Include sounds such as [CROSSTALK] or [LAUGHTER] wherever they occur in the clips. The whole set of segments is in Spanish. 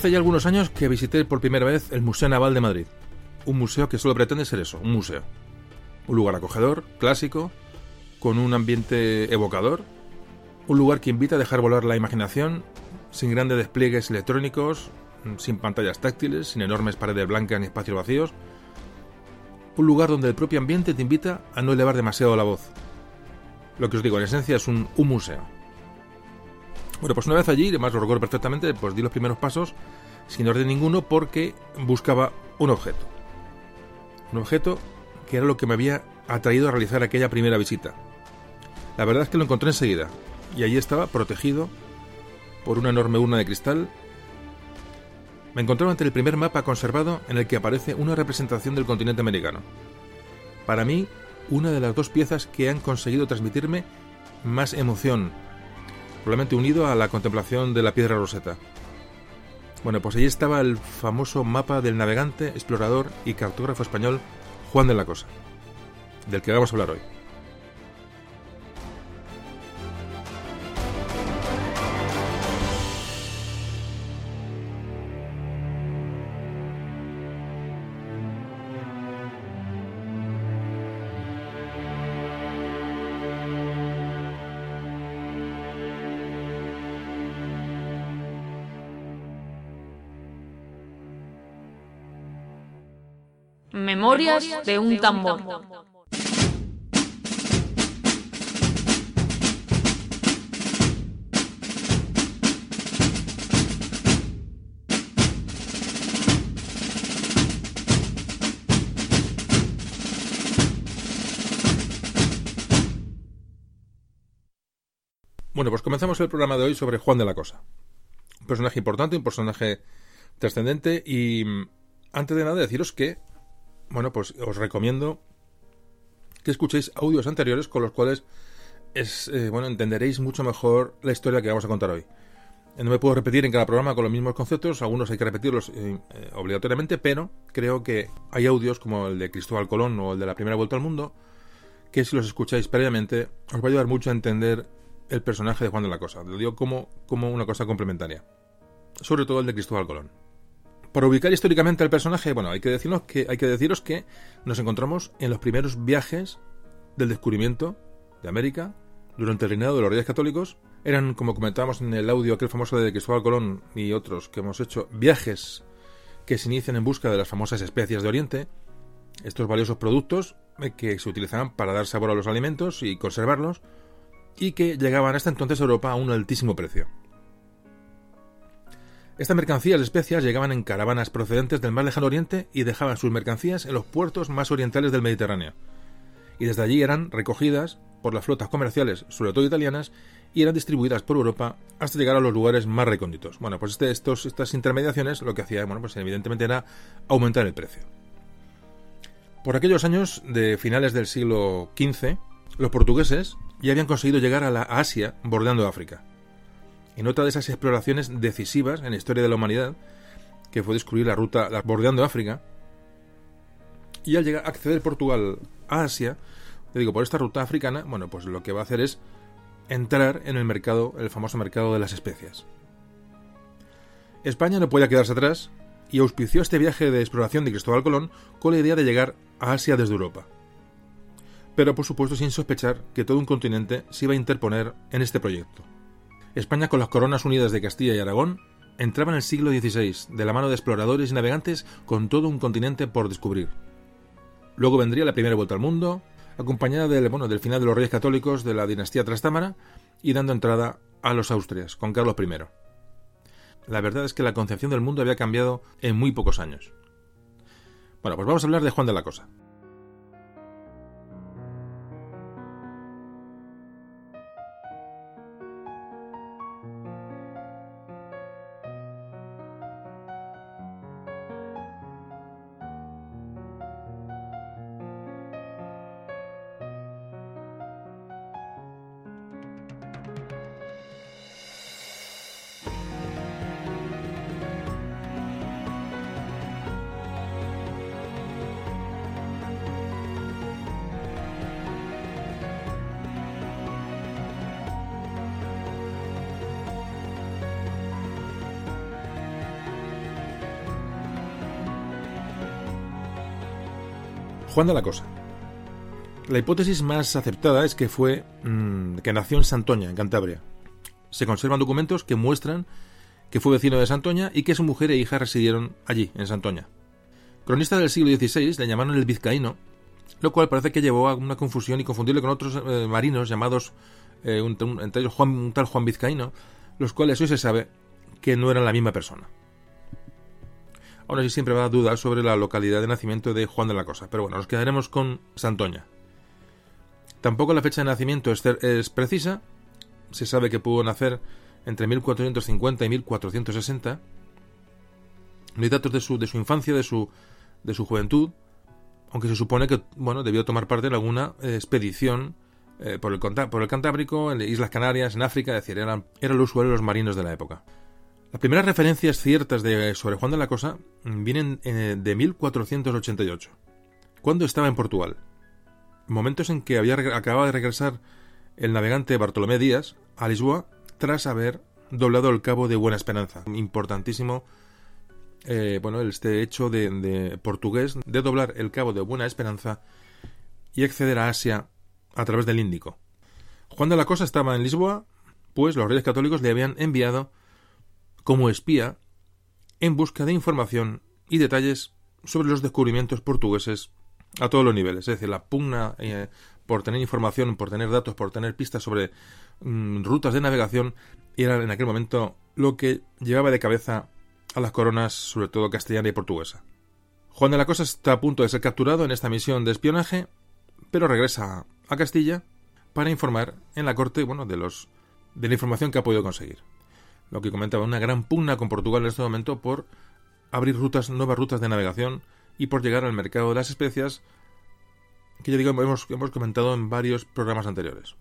Hace ya algunos años que visité por primera vez el Museo Naval de Madrid. Un museo que solo pretende ser eso, un museo. Un lugar acogedor, clásico, con un ambiente evocador. Un lugar que invita a dejar volar la imaginación, sin grandes despliegues electrónicos, sin pantallas táctiles, sin enormes paredes blancas ni espacios vacíos. Un lugar donde el propio ambiente te invita a no elevar demasiado la voz. Lo que os digo, en esencia es un, un museo. Bueno, pues una vez allí, además lo recuerdo perfectamente, pues di los primeros pasos sin orden ninguno porque buscaba un objeto. Un objeto que era lo que me había atraído a realizar aquella primera visita. La verdad es que lo encontré enseguida y allí estaba protegido por una enorme urna de cristal. Me encontraba ante el primer mapa conservado en el que aparece una representación del continente americano. Para mí, una de las dos piezas que han conseguido transmitirme más emoción, probablemente unido a la contemplación de la piedra roseta. Bueno, pues allí estaba el famoso mapa del navegante, explorador y cartógrafo español Juan de la Cosa, del que vamos a hablar hoy. Memorias de un tambor. Bueno, pues comenzamos el programa de hoy sobre Juan de la Cosa. Un personaje importante, un personaje trascendente y mm, antes de nada deciros que bueno, pues os recomiendo que escuchéis audios anteriores con los cuales es, eh, bueno, entenderéis mucho mejor la historia que vamos a contar hoy. No me puedo repetir en cada programa con los mismos conceptos, algunos hay que repetirlos eh, eh, obligatoriamente, pero creo que hay audios como el de Cristóbal Colón o el de la primera vuelta al mundo, que si los escucháis previamente os va a ayudar mucho a entender el personaje de Juan de la Cosa. Lo digo como, como una cosa complementaria. Sobre todo el de Cristóbal Colón. Para ubicar históricamente al personaje, bueno, hay que, decirnos que, hay que deciros que nos encontramos en los primeros viajes del descubrimiento de América durante el reinado de los reyes católicos. Eran, como comentábamos en el audio aquel famoso de Cristóbal Colón y otros que hemos hecho, viajes que se inician en busca de las famosas especias de Oriente, estos valiosos productos eh, que se utilizaban para dar sabor a los alimentos y conservarlos, y que llegaban hasta entonces a Europa a un altísimo precio. Estas mercancías especias llegaban en caravanas procedentes del más lejano oriente y dejaban sus mercancías en los puertos más orientales del Mediterráneo. Y desde allí eran recogidas por las flotas comerciales, sobre todo italianas, y eran distribuidas por Europa hasta llegar a los lugares más recónditos. Bueno, pues este, estos, estas intermediaciones lo que hacía, bueno, pues evidentemente era aumentar el precio. Por aquellos años de finales del siglo XV, los portugueses ya habían conseguido llegar a la Asia bordeando África en otra de esas exploraciones decisivas en la historia de la humanidad, que fue descubrir la ruta bordeando África, y al llegar a acceder Portugal a Asia, te digo, por esta ruta africana, bueno, pues lo que va a hacer es entrar en el mercado, el famoso mercado de las especias. España no podía quedarse atrás y auspició este viaje de exploración de Cristóbal Colón con la idea de llegar a Asia desde Europa. Pero por supuesto sin sospechar que todo un continente se iba a interponer en este proyecto. España con las coronas unidas de Castilla y Aragón entraba en el siglo XVI, de la mano de exploradores y navegantes con todo un continente por descubrir. Luego vendría la primera vuelta al mundo, acompañada del, del final de los reyes católicos de la dinastía Trastámara y dando entrada a los Austrias, con Carlos I. La verdad es que la concepción del mundo había cambiado en muy pocos años. Bueno, pues vamos a hablar de Juan de la Cosa. Juan de la Cosa. La hipótesis más aceptada es que fue mm, que nació en Santoña, en Cantabria. Se conservan documentos que muestran que fue vecino de Santoña y que su mujer e hija residieron allí, en Santoña. Cronistas del siglo XVI le llamaron el vizcaíno, lo cual parece que llevó a una confusión y confundirle con otros eh, marinos llamados, eh, entre ellos un tal Juan Vizcaíno, los cuales hoy se sabe que no eran la misma persona. Ahora sí siempre va a dar dudas sobre la localidad de nacimiento de Juan de la Cosa, pero bueno, nos quedaremos con Santoña. Tampoco la fecha de nacimiento es, precisa, se sabe que pudo nacer entre 1450 y 1460. No hay datos de su, de su infancia, de su, de su juventud, aunque se supone que bueno, debió tomar parte en alguna expedición eh, por, el, por el Cantábrico, en Islas Canarias, en África, es decir, eran, eran los usuarios los marinos de la época. Las primeras referencias ciertas de, sobre Juan de la Cosa vienen eh, de 1488, cuando estaba en Portugal. Momentos en que había acababa de regresar el navegante Bartolomé Díaz a Lisboa tras haber doblado el cabo de Buena Esperanza. Importantísimo eh, bueno, este hecho de, portugués de doblar el cabo de Buena Esperanza y acceder a Asia a través del Índico. Juan de la Cosa estaba en Lisboa, pues los reyes católicos le habían enviado como espía en busca de información y detalles sobre los descubrimientos portugueses a todos los niveles. Es decir, la pugna eh, por tener información, por tener datos, por tener pistas sobre mm, rutas de navegación era en aquel momento lo que llevaba de cabeza a las coronas, sobre todo castellana y portuguesa. Juan de la Cosa está a punto de ser capturado en esta misión de espionaje, pero regresa a Castilla para informar en la corte, bueno, de los de la información que ha podido conseguir. Lo que comentaba una gran pugna con Portugal en este momento por abrir rutas, nuevas rutas de navegación y por llegar al mercado de las especias que ya digo hemos, hemos comentado en varios programas anteriores.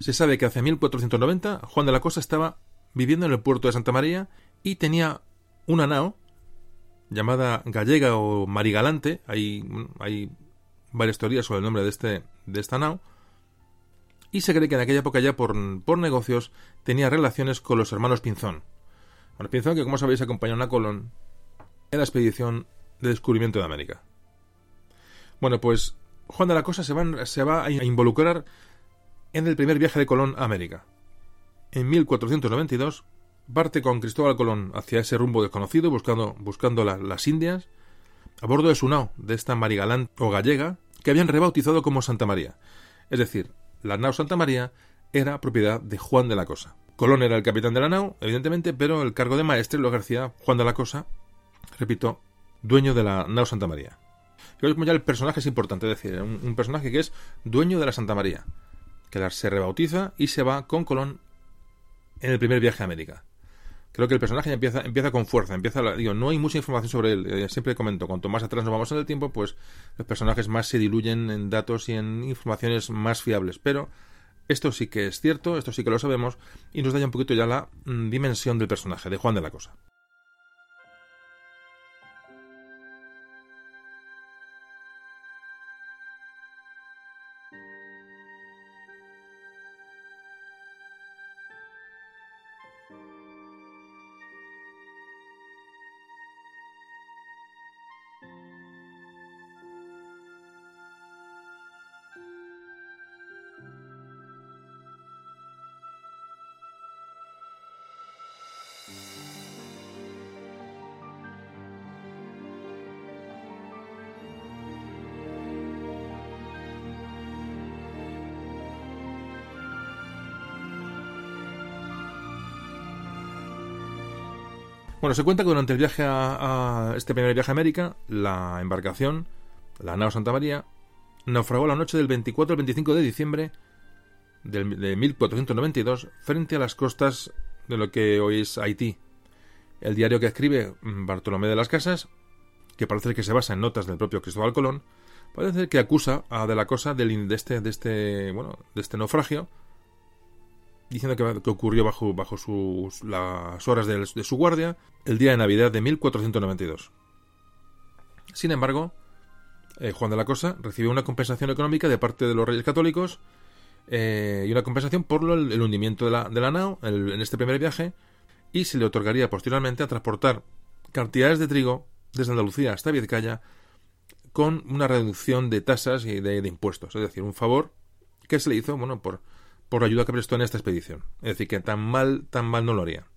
Se sabe que hacia 1490 Juan de la Cosa estaba viviendo en el puerto de Santa María y tenía una nao llamada Gallega o Marigalante. Hay, hay varias teorías sobre el nombre de, este, de esta nao. Y se cree que en aquella época ya por, por negocios tenía relaciones con los hermanos Pinzón. Bueno, Pinzón que como sabéis acompañó a Colón en la expedición de descubrimiento de América. Bueno, pues Juan de la Cosa se va, se va a involucrar en el primer viaje de Colón a América. En 1492 parte con Cristóbal Colón hacia ese rumbo desconocido, buscando, buscando las Indias, a bordo de su nao, de esta marigalán o gallega, que habían rebautizado como Santa María. Es decir, la nao Santa María era propiedad de Juan de la Cosa. Colón era el capitán de la nao, evidentemente, pero el cargo de maestre lo ejercía Juan de la Cosa, repito, dueño de la nao Santa María. Y como ya el personaje es importante, es decir, un, un personaje que es dueño de la Santa María, que se rebautiza y se va con Colón en el primer viaje a América creo que el personaje empieza, empieza con fuerza, empieza, digo, no hay mucha información sobre él, eh, siempre comento, cuanto más atrás nos vamos en el tiempo, pues los personajes más se diluyen en datos y en informaciones más fiables, pero esto sí que es cierto, esto sí que lo sabemos, y nos da ya un poquito ya la mm, dimensión del personaje, de Juan de la Cosa. Bueno, se cuenta que durante el viaje a, este primer viaje a América, la embarcación, la nao Santa María, naufragó la noche del 24 al 25 de diciembre de 1492 frente a las costas de lo que hoy es Haití. El diario que escribe Bartolomé de las Casas, que parece que se basa en notas del propio Cristóbal Colón, parece que acusa a de la cosa del, de este, de este, bueno, de este naufragio diciendo que, ocurrió bajo, bajo sus, las horas de, su guardia el día de Navidad de 1492. Sin embargo, eh, Juan de la Cosa recibió una compensación económica de parte de los reyes católicos eh, y una compensación por el, hundimiento de la, de la nao en este primer viaje y se le otorgaría posteriormente a transportar cantidades de trigo desde Andalucía hasta Vizcaya con una reducción de tasas y de, impuestos. Es decir, un favor que se le hizo, bueno, por, por la ayuda que prestó en esta expedición. Es decir, que tan mal, tan mal no lo haría.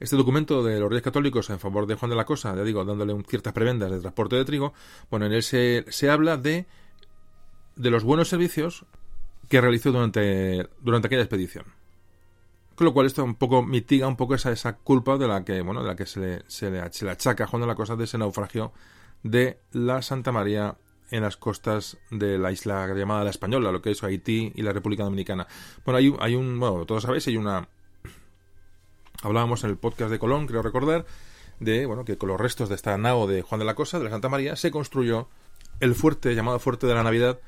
Este documento de los Reyes Católicos en favor de Juan de la Cosa, ya digo, dándole ciertas prebendas de transporte de trigo, bueno, en él se, se habla de, de los buenos servicios que realizó durante, durante aquella expedición. Con lo cual esto un poco mitiga un poco esa, esa culpa de la que, bueno, de la que se le, se le, se le achaca a Juan de la Cosa de ese naufragio de la Santa María en las costas de la isla llamada La Española, lo que es Haití y la República Dominicana. Bueno, hay, hay un, bueno, todos sabéis, hay una... Hablábamos en el podcast de Colón, creo recordar, de, bueno, que con los restos de esta nao de Juan de la Cosa, de la Santa María, se construyó el fuerte llamado Fuerte de la Navidad.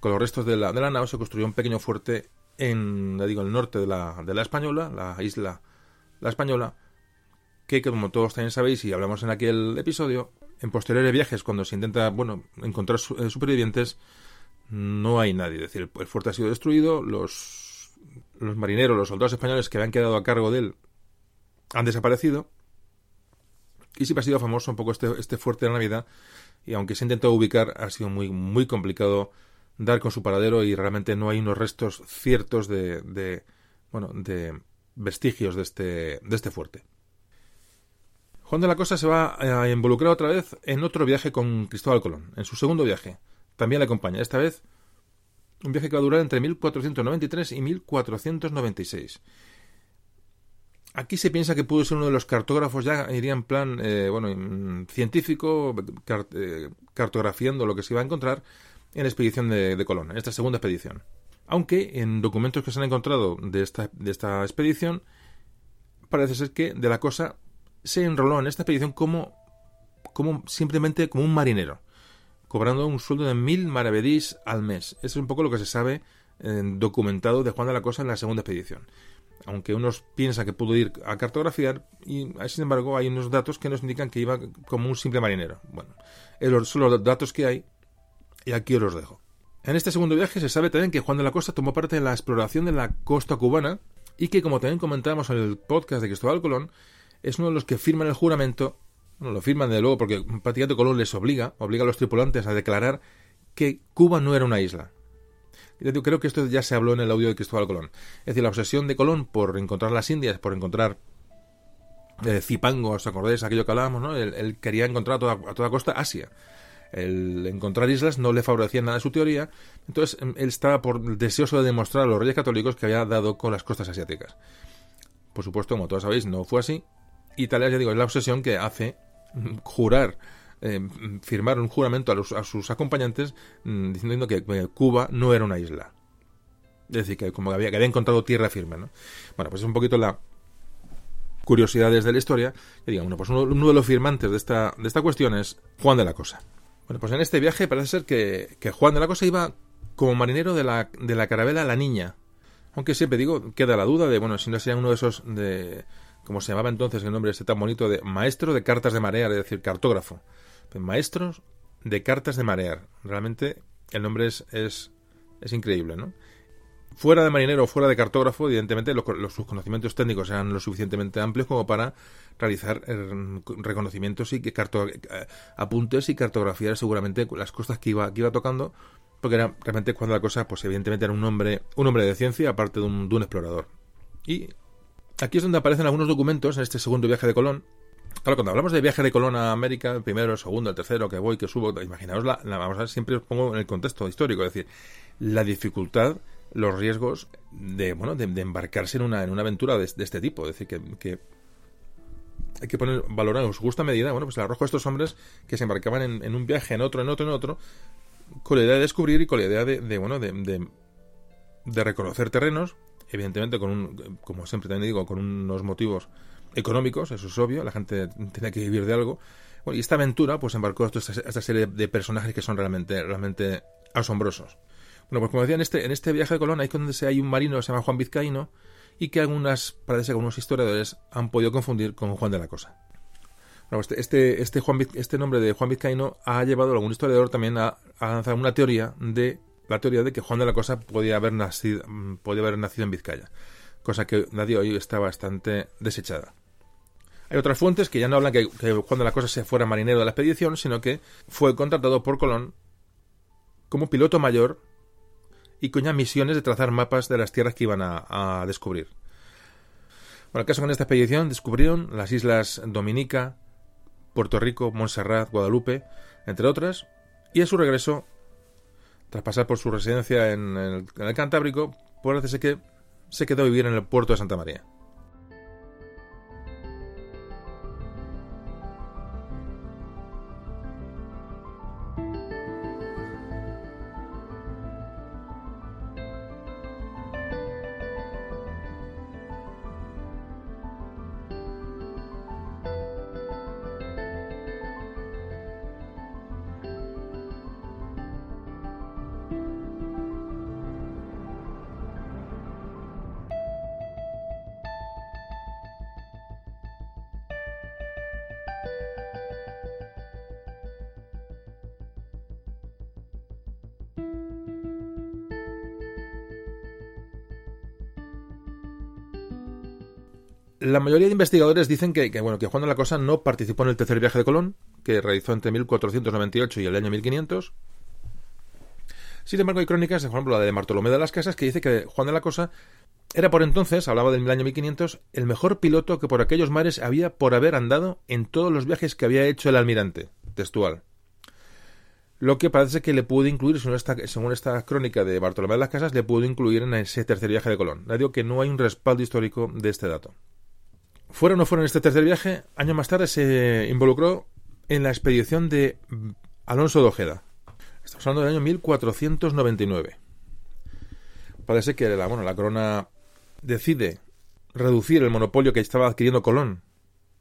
Con los restos de la, de la nao se construyó un pequeño fuerte en, ya digo, el norte de la, de la Española, la isla La Española, que como todos también sabéis y hablamos en aquel episodio, en posteriores viajes, cuando se intenta, bueno, encontrar eh, supervivientes, no hay nadie. Es decir, el fuerte ha sido destruido, los, marineros, los soldados españoles que habían quedado a cargo de él han desaparecido. Y siempre ha sido famoso un poco este, este fuerte de la Navidad. Y aunque se ha intentado ubicar, ha sido muy, muy complicado dar con su paradero y realmente no hay unos restos ciertos de, de bueno, de vestigios de este, de este fuerte. Juan de la Cosa se va a involucrar otra vez en otro viaje con Cristóbal Colón, en su segundo viaje. También le acompaña, esta vez un viaje que va a durar entre 1493 y 1496. Aquí se piensa que pudo ser uno de los cartógrafos, ya iría en plan eh, bueno, científico, eh, cartografiando lo que se iba a encontrar en la expedición de, Colón, en esta segunda expedición. Aunque en documentos que se han encontrado de esta, de esta expedición, parece ser que de la cosa se enroló en esta expedición como, como simplemente como un marinero, cobrando un sueldo de mil maravedís al mes. Eso es un poco lo que se sabe eh, documentado de Juan de la Cosa en la segunda expedición. Aunque unos piensan que pudo ir a cartografiar, y sin embargo hay unos datos que nos indican que iba como un simple marinero. Bueno, son los datos que hay, y aquí os los dejo. En este segundo viaje se sabe también que Juan de la Costa tomó parte en la exploración de la costa cubana y que, como también comentábamos en el podcast de Cristóbal Colón, es uno de los que firman el juramento, bueno, lo firman de luego porque prácticamente Colón les obliga, obliga a los tripulantes a declarar que Cuba no era una isla. Creo que esto ya se habló en el audio de Cristóbal Colón. Es decir, la obsesión de Colón por encontrar las Indias, por encontrar eh, Zipango, ¿os acordáis? Aquello que hablábamos, ¿no? Él, quería encontrar a toda, a costa Asia. El encontrar islas no le favorecía nada su teoría, entonces em, él estaba por deseoso de demostrar a los reyes católicos que había dado con las costas asiáticas. Por supuesto, como todos sabéis, no fue así, Italia, ya digo, es la obsesión que hace jurar, eh, firmar un juramento a, sus acompañantes mm, diciendo que Cuba no era una isla. Es decir, que como había, que había encontrado tierra firme, ¿no? Bueno, pues es un poquito la curiosidades de la historia. Y digamos, pues uno, de los firmantes de esta, de esta cuestión es Juan de la Cosa. Bueno, pues en este viaje parece ser que, que Juan de la Cosa iba como marinero de la, de la carabela La Niña. Aunque siempre digo, queda la duda de, bueno, si no sería uno de esos de como se llamaba entonces el nombre este tan bonito de maestro de cartas de marear, es decir, cartógrafo. Pues maestros de cartas de marear. Realmente el nombre es, es, increíble, ¿no? Fuera de marinero o fuera de cartógrafo, evidentemente los, sus conocimientos técnicos eran lo suficientemente amplios como para realizar eh, reconocimientos y que eh, apuntes y cartografiar seguramente las cosas que iba, que iba tocando, porque era realmente cuando la cosa, pues evidentemente era un hombre, un hombre de ciencia aparte de un, de un explorador. Y Aquí es donde aparecen algunos documentos en este segundo viaje de Colón. Claro, cuando hablamos de viaje de Colón a América, el primero, el segundo, el tercero, que voy, que subo, imaginaos la, vamos a siempre os pongo en el contexto histórico, es decir, la dificultad, los riesgos de, bueno, de, embarcarse en una, en una aventura de, este tipo, es decir, que, hay que poner valor en su justa medida, bueno, pues el arrojo a estos hombres que se embarcaban en, un viaje, en otro, en otro, en otro, con la idea de descubrir y con la idea de, bueno, de, de reconocer terrenos, evidentemente con un, como siempre también digo, con unos motivos económicos, eso es obvio, la gente tiene que vivir de algo. Bueno, y esta aventura pues embarcó a esta, serie de personajes que son realmente, realmente asombrosos. Bueno, pues como decía, en este, en este viaje de Colón hay hay un marino que se llama Juan Vizcaíno y que algunas, parece que algunos historiadores han podido confundir con Juan de la Cosa. Bueno, este, este, este, Juan, este nombre de Juan Vizcaíno ha llevado a algún historiador también a, a lanzar una teoría de la teoría de que Juan de la Cosa podía haber nacido, mm, podía haber nacido en Vizcaya, cosa que nadie hoy está bastante desechada. Hay otras fuentes que ya no hablan que, Juan de la Cosa se fuera marinero de la expedición, sino que fue contratado por Colón como piloto mayor y con ya misiones de trazar mapas de las tierras que iban a, descubrir. Bueno, el caso con esta expedición descubrieron las islas Dominica, Puerto Rico, Montserrat, Guadalupe, entre otras, y a su regreso, tras pasar por su residencia en el, en el Cantábrico, parece que se quedó a vivir en el puerto de Santa María. La mayoría de investigadores dicen que, bueno, que Juan de la Cosa no participó en el tercer viaje de Colón, que realizó entre 1498 y el año 1500. Sin embargo, hay crónicas, por ejemplo, la de Bartolomé de las Casas, que dice que Juan de la Cosa era por entonces, hablaba del año 1500, el mejor piloto que por aquellos mares había por haber andado en todos los viajes que había hecho el almirante, textual. Lo que parece que le pudo incluir, según esta, esta crónica de Bartolomé de las Casas, le pudo incluir en ese tercer viaje de Colón. Le digo que no hay un respaldo histórico de este dato. Fuera o no fuera en este tercer viaje, años más tarde se involucró en la expedición de Alonso de Ojeda. Estamos hablando del año 1499. Parece que la, bueno, la corona decide reducir el monopolio que estaba adquiriendo Colón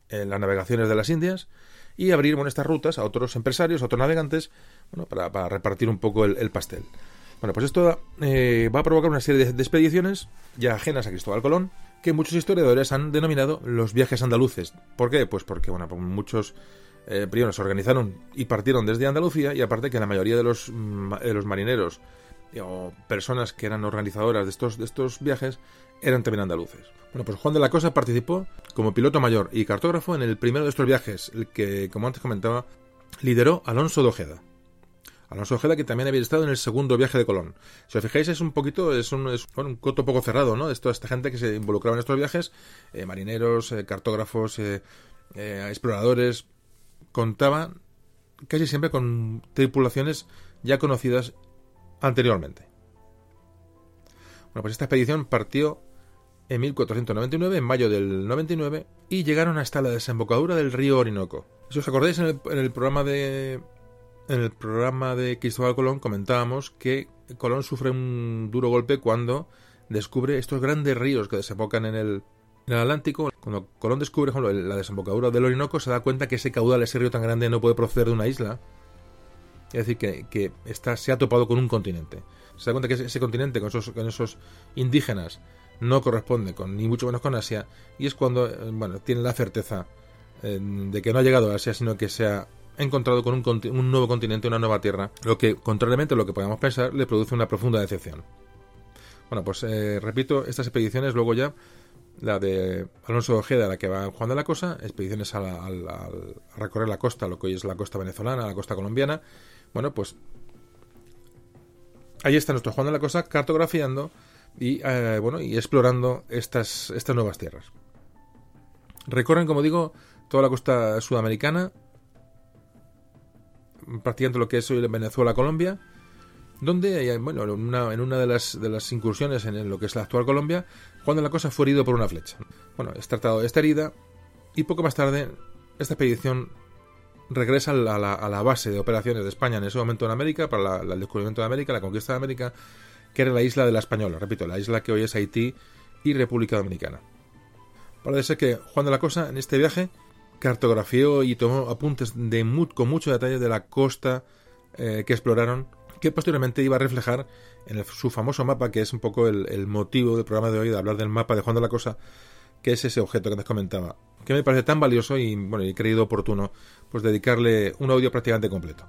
en las navegaciones de las Indias y abrir estas rutas a otros empresarios, a otros navegantes, bueno, para, repartir un poco el, pastel. Bueno, pues esto eh, va a provocar una serie de, de expediciones ya ajenas a Cristóbal Colón, que muchos historiadores han denominado los viajes andaluces. ¿Por qué? Pues porque bueno, pues muchos eh, se organizaron y partieron desde Andalucía y aparte que la mayoría de los, mm, de los marineros eh, o personas que eran organizadoras de estos, de estos viajes eran también andaluces. Bueno, pues Juan de la Cosa participó como piloto mayor y cartógrafo en el primero de estos viajes, el que, como antes comentaba, lideró Alonso de Ojeda. Alonso Ojeda, que también había estado en el segundo viaje de Colón. Si os fijáis, es un poquito, es un, un coto poco cerrado, ¿no? Toda esta gente que se involucraba en estos viajes, eh, marineros, eh, cartógrafos, eh, exploradores, contaban casi siempre con tripulaciones ya conocidas anteriormente. Bueno, pues esta expedición partió en 1499, en mayo del 99, y llegaron hasta la desembocadura del río Orinoco. Si os acordáis en el programa de en el programa de Cristóbal Colón comentábamos que Colón sufre un duro golpe cuando descubre estos grandes ríos que desembocan en el, Atlántico. Cuando Colón descubre la desembocadura del Orinoco, se da cuenta que ese caudal, ese río tan grande, no puede proceder de una isla. Es decir, que, está, se ha topado con un continente. Se da cuenta que ese, continente, con esos, con esos indígenas, no corresponde con ni mucho menos con Asia. Y es cuando eh, bueno, tiene la certeza eh, de que no ha llegado a Asia, sino que se ha encontrado con un, nuevo continente, una nueva tierra, lo que, contrariamente a lo que podemos pensar, le produce una profunda decepción. Bueno, pues eh, repito, estas expediciones luego ya, la de Alonso Ojeda, la que va Juan de la Cosa, expediciones a, recorrer la costa, lo que hoy es la costa venezolana, la costa colombiana, bueno, pues ahí está nuestro Juan de la Cosa cartografiando y, eh, bueno, y explorando estas, estas nuevas tierras. Recorren, como digo, toda la costa sudamericana, prácticamente lo que es hoy Venezuela, Colombia, donde, bueno, en una, en una de, las, de las incursiones en lo que es la actual Colombia, cuando la cosa fue herido por una flecha. Bueno, es tratado de esta herida y poco más tarde esta expedición regresa a la, la, base de operaciones de España en ese momento en América, para el descubrimiento de América, la conquista de América, que era la isla de la Española, repito, la isla que hoy es Haití y República Dominicana. Parece que Juan de la Cosa en este viaje cartografió y tomó apuntes de con mucho detalle de la costa eh, que exploraron, que posteriormente iba a reflejar en su famoso mapa, que es un poco el, motivo del programa de hoy, de hablar del mapa de Juan de la Cosa, que es ese objeto que les comentaba, que me parece tan valioso y bueno, y creído oportuno, pues dedicarle un audio prácticamente completo.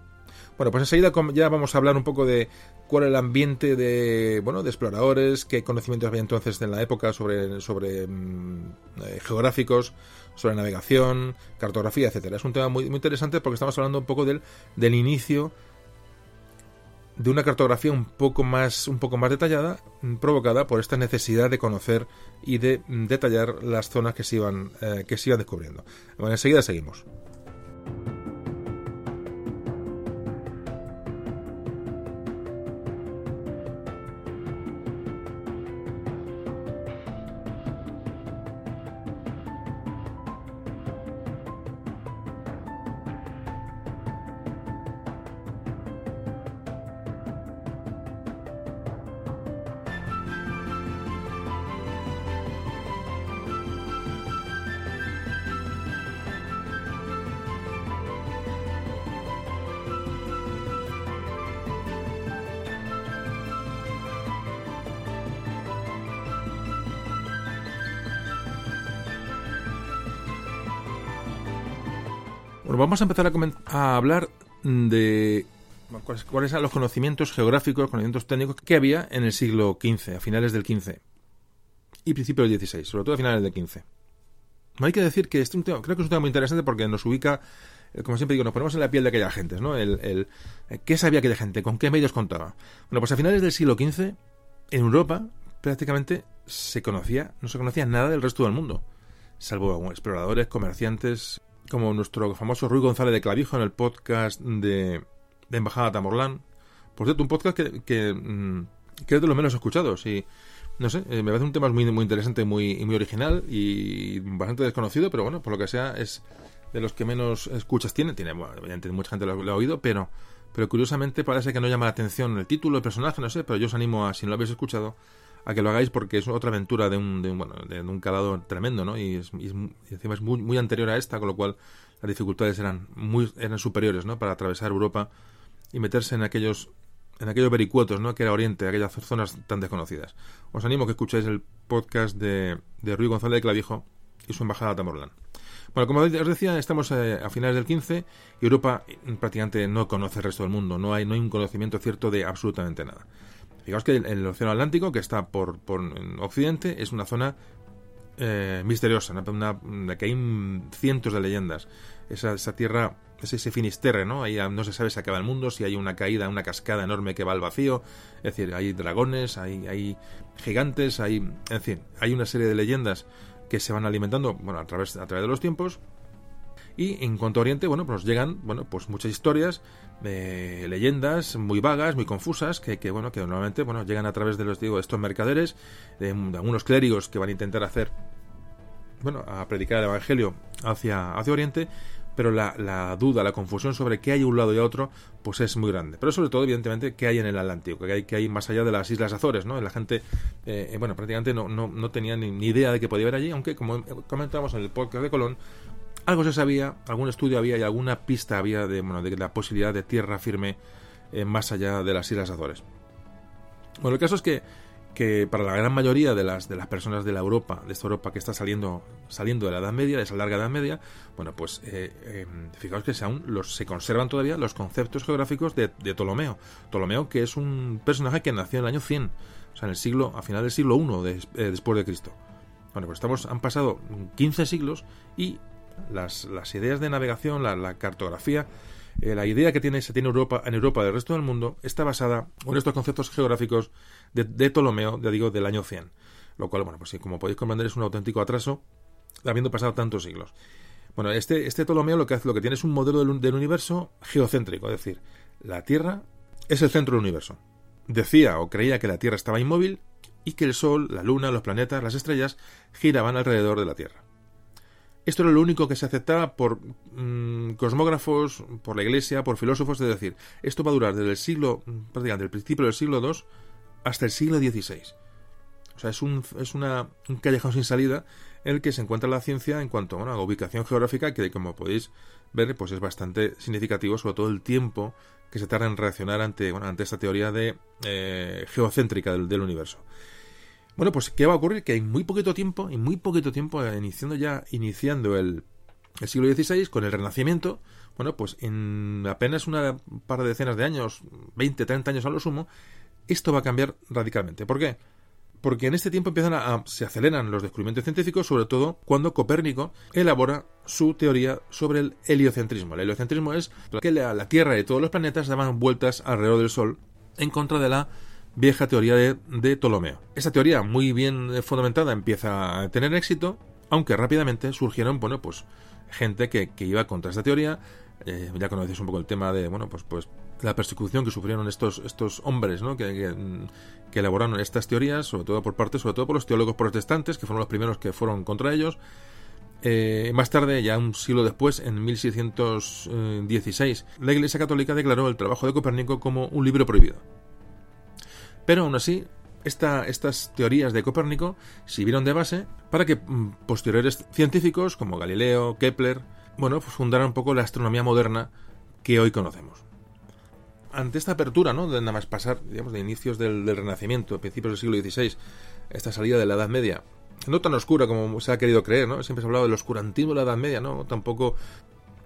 Bueno, pues enseguida ya vamos a hablar un poco de cuál el ambiente de, bueno, de exploradores, qué conocimientos había entonces en la época sobre, sobre mm, eh, geográficos, sobre navegación, cartografía, etcétera. Es un tema muy, muy interesante porque estamos hablando un poco del, del inicio de una cartografía un poco más, un poco más detallada, mm, provocada por esta necesidad de conocer y de mm, detallar las zonas que se iban, eh, que se iban descubriendo. Bueno, enseguida seguimos. Vamos a empezar a, hablar de cuáles, eran los conocimientos geográficos, conocimientos técnicos que había en el siglo XV, a finales del XV y principios del XVI, sobre todo a finales del XV. Hay que decir que este creo que es un tema muy interesante porque nos ubica, eh, como siempre digo, nos ponemos en la piel de aquella gente, ¿no? El, eh, ¿Qué sabía aquella gente? ¿Con qué medios contaba? Bueno, pues a finales del siglo XV, en Europa, prácticamente se conocía, no se conocía nada del resto del mundo, salvo exploradores, comerciantes, como nuestro famoso Ruy González de Clavijo en el podcast de, de Embajada Tamorlán. Por cierto, un podcast que, que, mm, es de los menos escuchados y no sé, eh, me parece un tema muy, muy interesante muy, muy original y bastante desconocido, pero bueno, por lo que sea es de los que menos escuchas tiene. Tiene, bueno, mucha gente lo, ha oído, pero, pero curiosamente parece que no llama la atención el título, el personaje, no sé, pero yo os animo a, si no lo habéis escuchado, a que lo hagáis porque es otra aventura de un, de un, bueno, de un calado tremendo, ¿no? Y, es, encima es muy, muy anterior a esta, con lo cual las dificultades eran muy eran superiores, ¿no? Para atravesar Europa y meterse en aquellos en aquellos vericuotos, ¿no? Que era Oriente, aquellas zonas tan desconocidas. Os animo a que escuchéis el podcast de, de Ruy González de Clavijo y su embajada a Tamorlán. Bueno, como os decía, estamos eh, a finales del 15 y Europa prácticamente no conoce el resto del mundo, no hay, no hay un conocimiento cierto de absolutamente nada. Fijaos que el, Océano Atlántico, que está por, por Occidente, es una zona eh, misteriosa, una, que hay cientos de leyendas. Esa, esa tierra es ese finisterre, ¿no? Ahí no se sabe si acaba el mundo, si hay una caída, una cascada enorme que va al vacío. Es decir, hay dragones, hay, hay gigantes, hay, en fin, hay una serie de leyendas que se van alimentando, bueno, a través, a través de los tiempos y en cuanto a Oriente, bueno, pues llegan, bueno, pues muchas historias, eh, leyendas muy vagas, muy confusas, que, que, bueno, que normalmente, bueno, llegan a través de los, digo, estos mercaderes, de, algunos clérigos que van a intentar hacer, bueno, a predicar el Evangelio hacia, hacia Oriente, pero la, la, duda, la confusión sobre qué hay un lado y otro, pues es muy grande. Pero sobre todo, evidentemente, qué hay en el Atlántico, qué hay, qué hay más allá de las Islas Azores, ¿no? La gente, eh, bueno, prácticamente no, no, no tenía ni, ni, idea de que podía haber allí, aunque, como comentábamos en el podcast de Colón, algo se sabía, algún estudio había y alguna pista había de, bueno, de la posibilidad de tierra firme eh, más allá de las Islas Azores. Bueno, el caso es que, que para la gran mayoría de las, de las personas de la Europa, de esta Europa que está saliendo, saliendo de la Edad Media, de esa larga Edad Media, bueno, pues eh, eh, fijaos que aún los, se conservan todavía los conceptos geográficos de, de, Ptolomeo. Ptolomeo, que es un personaje que nació en el año 100, o sea, en el siglo, a final del siglo I después de Cristo. Bueno, pues estamos, han pasado 15 siglos y las, ideas de navegación, la, cartografía, eh, la idea que tiene, se tiene Europa, en Europa del resto del mundo está basada en estos conceptos geográficos de, Ptolomeo, ya digo, del año 100. Lo cual, bueno, pues como podéis comprender, es un auténtico atraso, habiendo pasado tantos siglos. Bueno, este, este Ptolomeo lo que hace, lo que tiene es un modelo del, del universo geocéntrico, es decir, la Tierra es el centro del universo. Decía o creía que la Tierra estaba inmóvil y que el Sol, la Luna, los planetas, las estrellas giraban alrededor de la Tierra. Esto era lo único que se aceptaba por mm, cosmógrafos, por la Iglesia, por filósofos, es decir, esto va a durar desde el siglo, prácticamente el principio del siglo II hasta el siglo XVI. O sea, es un, es una, un callejón sin salida en el que se encuentra la ciencia en cuanto a una ubicación geográfica que, como podéis ver, pues es bastante significativo, sobre todo el tiempo que se tarda en reaccionar ante, bueno, ante esta teoría de eh, geocéntrica del universo. Bueno, pues ¿qué va a ocurrir? Que en muy poquito tiempo, en muy poquito tiempo, eh, iniciando ya, iniciando el, el siglo XVI, con el Renacimiento, bueno, pues en apenas una par de decenas de años, 20, 30 años a lo sumo, esto va a cambiar radicalmente. ¿Por qué? Porque en este tiempo empiezan a, se aceleran los descubrimientos científicos, sobre todo cuando Copérnico elabora su teoría sobre el heliocentrismo. El heliocentrismo es que la, la Tierra y todos los planetas daban vueltas alrededor del Sol en contra de la vieja teoría de, de Ptolomeo. Esta teoría, muy bien eh, fundamentada, empieza a tener éxito, aunque rápidamente surgieron, bueno, pues gente que, que iba contra esta teoría. Eh, ya conocéis un poco el tema de, bueno, pues, pues la persecución que sufrieron estos, estos hombres, ¿no? Que, que, elaboraron estas teorías, sobre todo por parte, sobre todo por los teólogos protestantes, que fueron los primeros que fueron contra ellos. Eh, más tarde, ya un siglo después, en 1616, la Iglesia Católica declaró el trabajo de Copérnico como un libro prohibido. Pero aún así, estas teorías de Copérnico sirvieron de base para que mm, posteriores científicos como Galileo, Kepler, bueno, pues fundaran un poco la astronomía moderna que hoy conocemos. Ante esta apertura, ¿no? De nada más pasar, digamos, de inicios del, Renacimiento, principios del siglo XVI, esta salida de la Edad Media, no tan oscura como se ha querido creer, ¿no? Siempre se ha hablado del oscurantismo de la Edad Media, ¿no? Tampoco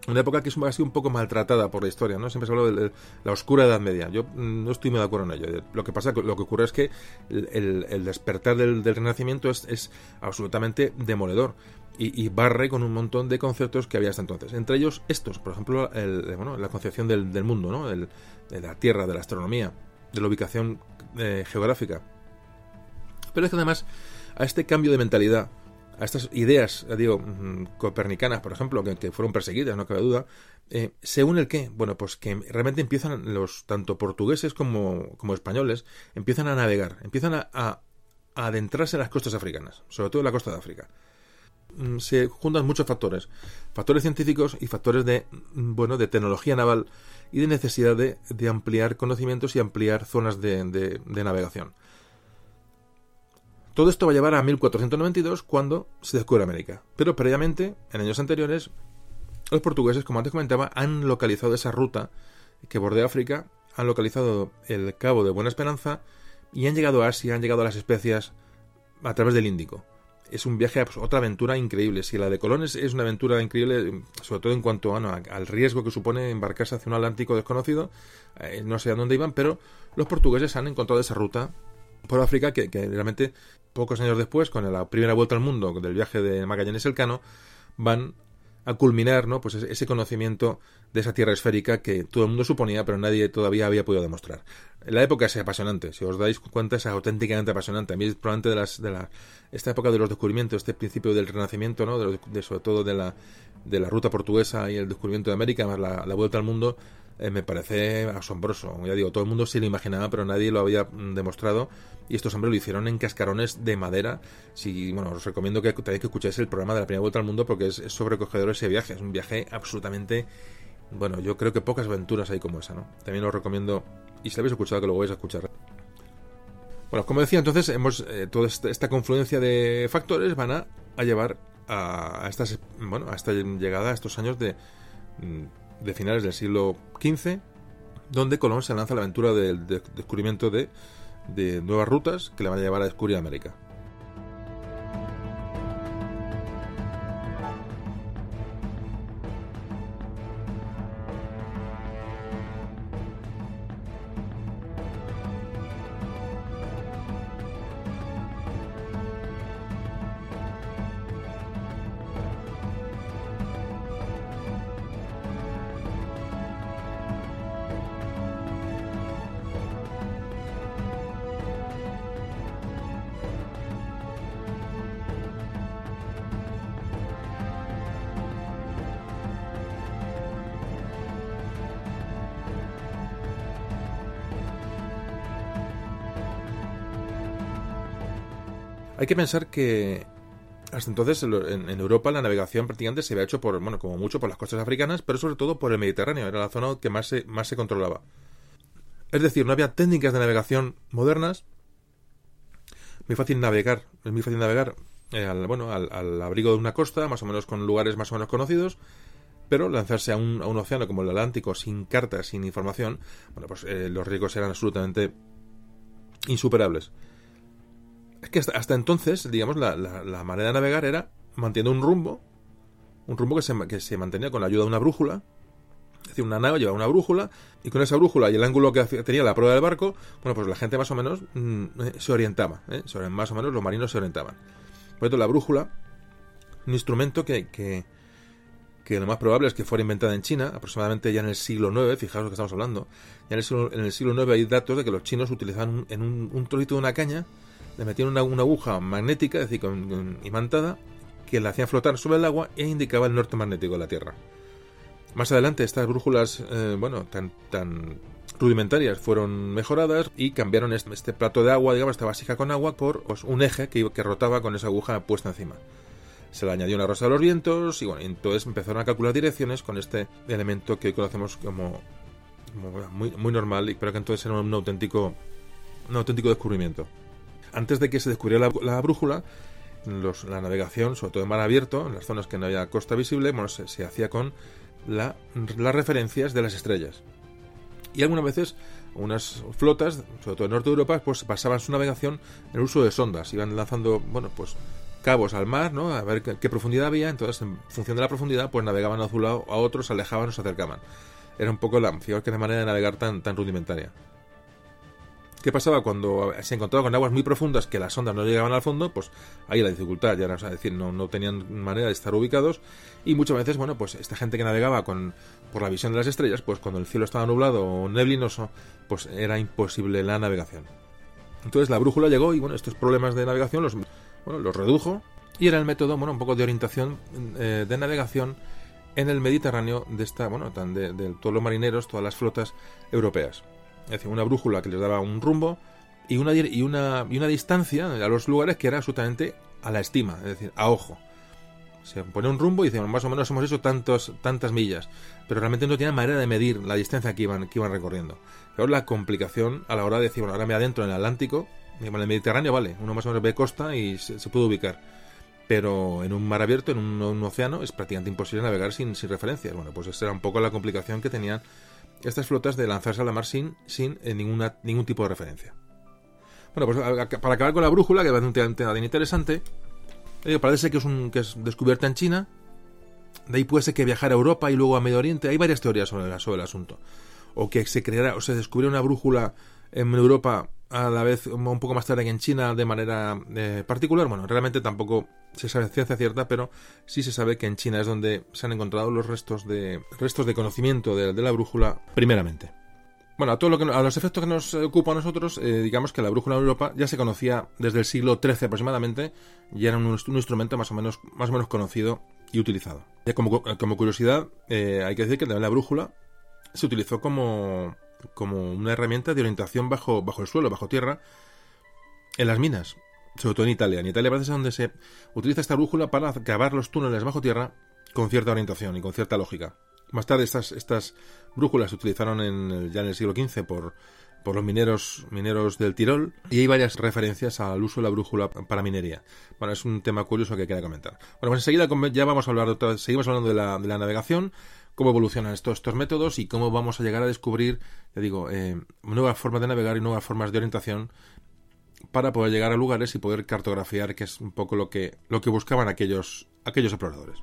una época que ha sido un poco maltratada por la historia, ¿no? Siempre se habla de la oscura Edad Media. Yo mm, no estoy muy de acuerdo en ello. Lo que pasa, lo que ocurre es que el, despertar del, Renacimiento es, absolutamente demoledor y, barre con un montón de conceptos que había hasta entonces. Entre ellos estos, por ejemplo, la concepción del, mundo, ¿no? de la Tierra, de la astronomía, de la ubicación eh, geográfica. Pero es que además a este cambio de mentalidad a estas ideas, digo, mm, copernicanas, por ejemplo, que, fueron perseguidas, no cabe duda, eh, se une el qué? Bueno, pues que realmente empiezan los, tanto portugueses como, como españoles, empiezan a navegar, empiezan a, adentrarse en las costas africanas, sobre todo en la costa de África. Mm, se juntan muchos factores, factores científicos y factores de, mm, bueno, de tecnología naval y de necesidad de, de ampliar conocimientos y ampliar zonas de, de navegación. Todo esto va a llevar a 1492 cuando se descubre América. Pero previamente, en años anteriores, los portugueses, como antes comentaba, han localizado esa ruta que bordea África, han localizado el Cabo de Buena Esperanza y han llegado a Asia, han llegado a las especias a través del Índico. Es un viaje, pues, otra aventura increíble. Si la de Colón es, una aventura increíble, sobre todo en cuanto al riesgo que supone embarcarse hacia un Atlántico desconocido, eh, no sé a dónde iban, pero los portugueses han encontrado esa ruta por África que, realmente pocos años después, con la primera vuelta al mundo del viaje de Magallanes Elcano, van a culminar ¿no? pues ese conocimiento de esa tierra esférica que todo el mundo suponía, pero nadie todavía había podido demostrar. La época es apasionante, si os dais cuenta es auténticamente apasionante. A mí es probablemente de, las, de la, esta época de los descubrimientos, este principio del renacimiento, ¿no? de, sobre todo de la, de la ruta portuguesa y el descubrimiento de América, más la vuelta al mundo, eh, me parece asombroso. Ya digo, todo el mundo se lo imaginaba, pero nadie lo había mm, demostrado. Y estos hombres lo hicieron en cascarones de madera. Si, bueno, os recomiendo que también que escuchéis el programa de la primera vuelta al mundo porque es, sobrecogedor ese viaje. Es un viaje absolutamente. Bueno, yo creo que pocas aventuras hay como esa, ¿no? También os recomiendo, y si lo habéis escuchado, que lo vais a escuchar. Bueno, como decía, entonces, hemos eh, toda esta, confluencia de factores van a, llevar a, a, estas, bueno, a esta llegada, a estos años de mm, de finales del siglo XV, donde Colón se lanza la aventura del descubrimiento de, de nuevas rutas que le van a llevar a descubrir América. Hay que pensar que hasta entonces en, Europa la navegación prácticamente se había hecho por, bueno, como mucho por las costas africanas, pero sobre todo por el Mediterráneo, era la zona que más se, más se controlaba. Es decir, no había técnicas de navegación modernas. Muy fácil navegar, es muy fácil navegar eh, al, bueno, al, abrigo de una costa, más o menos con lugares más o menos conocidos, pero lanzarse a un, océano como el Atlántico sin cartas, sin información, bueno, pues eh, los riesgos eran absolutamente insuperables. Es que hasta, entonces, digamos, la, manera de navegar era manteniendo un rumbo, un rumbo que se, que se mantenía con la ayuda de una brújula, es decir, una nave llevaba una brújula y con esa brújula y el ángulo que tenía la prueba del barco, bueno, pues la gente más o menos mm, eh, se orientaba, ¿eh? más o menos los marinos se orientaban. Por eso la brújula, un instrumento que, que, que lo más probable es que fuera inventada en China, aproximadamente ya en el siglo IX, fijaos lo que estamos hablando. Ya en el siglo, en el siglo IX hay datos de que los chinos utilizaban en un, un trocito de una caña, le metían una, aguja magnética, es decir, imantada, que la hacían flotar sobre el agua e indicaba el norte magnético de la Tierra. Más adelante estas brújulas, eh, bueno, tan, tan rudimentarias fueron mejoradas y cambiaron este, este, plato de agua, digamos, esta vasija con agua, por pues, un eje que, que rotaba con esa aguja puesta encima se le añadió una rosa de los vientos y bueno, entonces empezaron a calcular direcciones con este elemento que hoy conocemos como, muy, muy, normal creo que entonces era un auténtico, un auténtico descubrimiento. Antes de que se descubriera la, brújula, la navegación, sobre todo en mar abierto, en las zonas que no había costa visible, bueno, se, hacía con las referencias de las estrellas. Y algunas veces unas flotas, sobre todo en norte de Europa, pues basaban su navegación en el uso de sondas. Iban lanzando, bueno, pues cabos al mar, ¿no? A ver qué, profundidad había. Entonces, en función de la profundidad, pues navegaban a un lado, a otro, se alejaban o se acercaban. Era un poco la, fijaos que de manera de navegar tan rudimentaria. ¿Qué pasaba cuando se encontraba con aguas muy profundas que las ondas no llegaban al fondo? Pues ahí la dificultad, ya era, es decir, no, tenían manera de estar ubicados y muchas veces, bueno, pues esta gente que navegaba con, por la visión de las estrellas, pues cuando el cielo estaba nublado o neblinoso, pues era imposible la navegación. Entonces la brújula llegó y bueno, estos problemas de navegación los bueno, los redujo y era el método, bueno, un poco de orientación eh, de navegación en el Mediterráneo de esta, bueno, tan de, todos los marineros, todas las flotas europeas. Es decir, una brújula que les daba un rumbo y una, y una, y una distancia a los lugares que era absolutamente a la estima, es decir, a ojo. Se pone un rumbo y dicen, más o menos hemos hecho tantos, tantas millas, pero realmente no tenían manera de medir la distancia que iban, que iban recorriendo. Pero la complicación a la hora de decir, bueno, ahora me adentro en el Atlántico, en el Mediterráneo, vale, uno más o menos ve costa y se, puede ubicar. Pero en un mar abierto, en un, océano, es prácticamente imposible navegar sin, sin, referencias. Bueno, pues esa era un poco la complicación que tenían estas flotas de lanzarse a la mar sin, sin eh, ninguna, ningún tipo de referencia. Bueno, pues para acabar con la brújula, que ser un tema bien interesante, eh, parece que es, un, que es descubierta en China, de ahí puede ser que viajara a Europa y luego a Medio Oriente. Hay varias teorías sobre, sobre el asunto. O que se creara, o se descubriera una brújula en Europa a la vez un poco más tarde que en China de manera eh, particular. Bueno, realmente tampoco se sabe ciencia cierta, pero sí se sabe que en China es donde se han encontrado los restos de restos de conocimiento de, la brújula primeramente. Bueno, a todo lo que a los efectos que nos ocupa a nosotros, eh, digamos que la brújula en Europa ya se conocía desde el siglo XIII aproximadamente, y era un, instrumento más o menos más o menos conocido y utilizado. como, como curiosidad, eh, hay que decir que la brújula se utilizó como como una herramienta de orientación bajo, bajo el suelo, bajo tierra, en las minas, sobre todo en Italia. En Italia parece donde se utiliza esta brújula para cavar los túneles bajo tierra con cierta orientación y con cierta lógica. Más tarde estas, estas brújulas se utilizaron en, ya en el siglo XV por, por los mineros, mineros del Tirol y hay varias referencias al uso de la brújula para minería. Bueno, es un tema curioso que quería comentar. Bueno, pues enseguida ya vamos a hablar de otra, seguimos hablando de la, de la navegación, cómo evolucionan estos, estos métodos y cómo vamos a llegar a descubrir, ya digo, eh, nuevas formas de navegar y nuevas formas de orientación para poder llegar a lugares y poder cartografiar, que es un poco lo que, lo que buscaban aquellos, aquellos exploradores.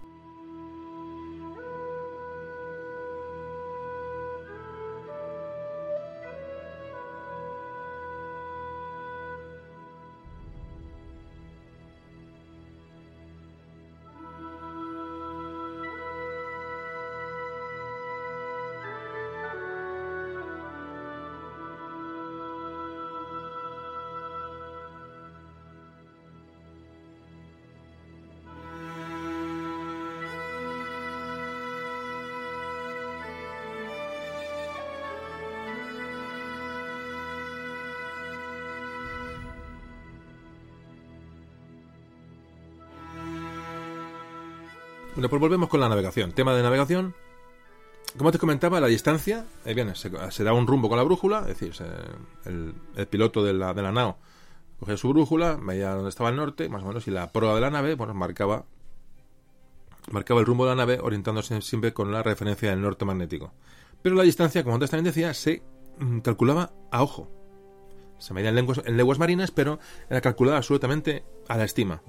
Bueno, pues volvemos con la navegación. Tema de navegación. Como te comentaba, la distancia, eh, bien, se, da un rumbo con la brújula, es decir, el, piloto de la, de la nao cogía su brújula, veía dónde estaba el norte, más o menos, y la proa de la nave, bueno, marcaba, marcaba el rumbo de la nave orientándose siempre con la referencia del norte magnético. Pero la distancia, como antes también decía, se mm, calculaba a ojo. Se medía en lenguas, en lenguas marinas, pero era calculada absolutamente a la estima.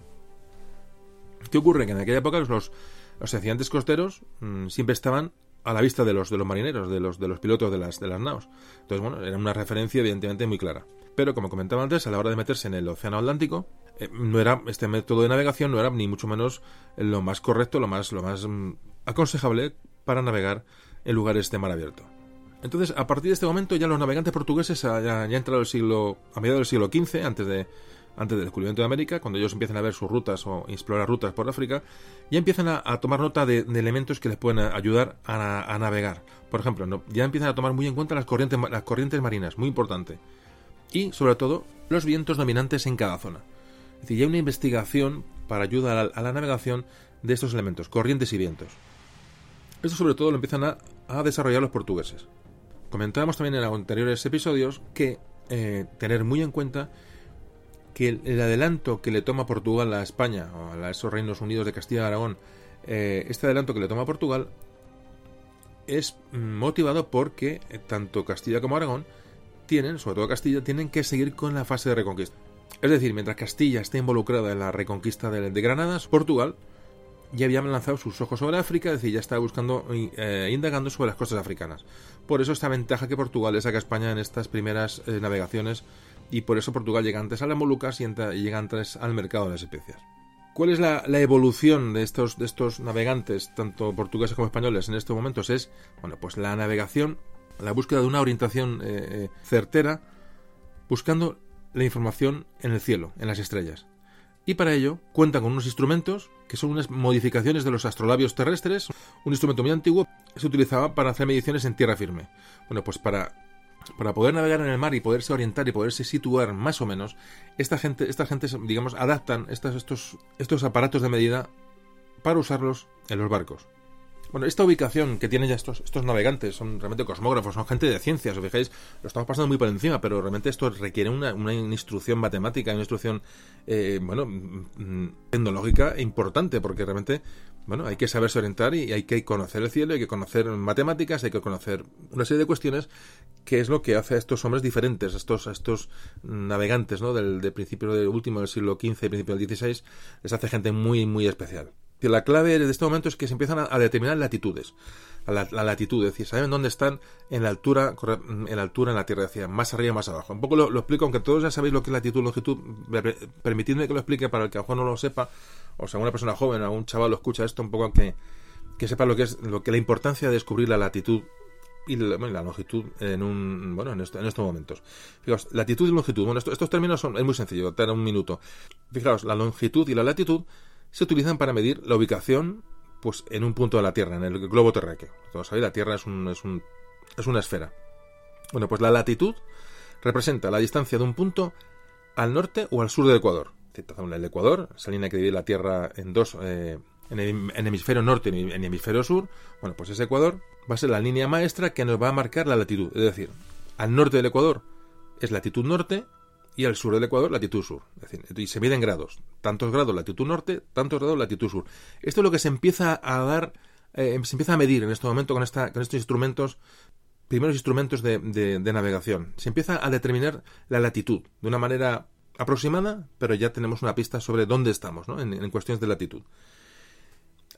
¿Qué ocurre? Que en aquella época los, los accidentes costeros mm, siempre estaban a la vista de los, de los marineros, de los, de los pilotos de las, de las naos. Entonces, bueno, era una referencia evidentemente muy clara. Pero, como comentaba antes, a la hora de meterse en el Océano Atlántico, eh, no era este método de navegación no era ni mucho menos lo más correcto, lo más, lo más mm, aconsejable para navegar en lugares de mar abierto. Entonces, a partir de este momento, ya los navegantes portugueses, ya, ya entrado el siglo, a mediados del siglo XV, antes de, antes del descubrimiento de América, cuando ellos empiezan a ver sus rutas o explorar rutas por África, ya empiezan a, tomar nota de, elementos que les pueden ayudar a, navegar. Por ejemplo, ya empiezan a tomar muy en cuenta las corrientes, marinas, muy importante. Y, sobre todo, los vientos dominantes en cada zona. Es decir, ya hay una investigación para ayudar a la, navegación de estos elementos, corrientes y vientos. Esto sobre todo lo empiezan a, desarrollar los portugueses. Comentábamos también en anteriores episodios que eh, tener muy en cuenta que el, adelanto que le toma Portugal a España, o a esos reinos unidos de Castilla y Aragón, eh, este adelanto que le toma Portugal es motivado porque eh, tanto Castilla como Aragón tienen, sobre todo Castilla, tienen que seguir con la fase de reconquista. Es decir, mientras Castilla está involucrada en la reconquista de, de Granadas, Portugal ya había lanzado sus ojos sobre África, es decir, ya estaba buscando, eh, indagando sobre las costas africanas. Por eso esta ventaja que Portugal le saca a España en estas primeras navegaciones y por eso Portugal llega antes a las Molucas y, llega antes al mercado de las especias. ¿Cuál es la, evolución de estos, de estos navegantes, tanto portugueses como españoles, en estos momentos? Es, bueno, pues la navegación, la búsqueda de una orientación eh, eh, certera, buscando la información en el cielo, en las estrellas. Y para ello cuentan con unos instrumentos que son unas modificaciones de los astrolabios terrestres, un instrumento muy antiguo se utilizaba para hacer mediciones en tierra firme. Bueno, pues para para poder navegar en el mar y poderse orientar y poderse situar más o menos, esta gente, esta gente digamos, adaptan estos, estos, estos aparatos de medida para usarlos en los barcos. Bueno, esta ubicación que tienen ya estos, estos navegantes son realmente cosmógrafos, son gente de ciencias, os fijáis, lo estamos pasando muy por encima, pero realmente esto requiere una, instrucción matemática, una instrucción, eh, bueno, mm, tecnológica importante, porque realmente, bueno, hay que saberse orientar y hay que conocer el cielo, hay que conocer matemáticas, hay que conocer una serie de cuestiones que es lo que hace a estos hombres diferentes, a estos, a estos navegantes, ¿no? Del, del principio del último del siglo XV y principio del XVI, les hace gente muy, muy especial la clave de este momento es que se empiezan a, determinar latitudes. La, latitud, es decir, saben dónde están en la altura, en la altura en la Tierra, decía, más arriba, más abajo. Un poco lo, explico, aunque todos ya sabéis lo que es latitud, longitud, permitidme que lo explique para el que a lo mejor no lo sepa, o sea, una persona joven, un chaval lo escucha esto, un poco que, que sepa lo que es, lo que la importancia de descubrir la latitud y la, longitud en un bueno en, en estos momentos. Fijaos, latitud y longitud. Bueno, estos términos son es muy sencillo, te un minuto. Fijaos, la longitud y la latitud se utilizan para medir la ubicación pues, en un punto de la Tierra, en el globo terráqueo. Como sabéis, la Tierra es, un, es, un, es una esfera. Bueno, pues la latitud representa la distancia de un punto al norte o al sur del Ecuador. El Ecuador, esa línea que divide la Tierra en dos, eh, en, hemisferio norte y en hemisferio sur, bueno, pues ese Ecuador va a ser la línea maestra que nos va a marcar la latitud. Es decir, al norte del Ecuador es latitud norte y al sur del Ecuador latitud sur. Es decir, y se miden grados. Tantos grados latitud norte, tantos grados latitud sur. Esto es lo que se empieza a dar, eh, se empieza a medir en este momento con, con estos instrumentos, primeros instrumentos de, navegación. Se empieza a determinar la latitud de una manera aproximada, pero ya tenemos una pista sobre dónde estamos, ¿no? en, cuestiones de latitud.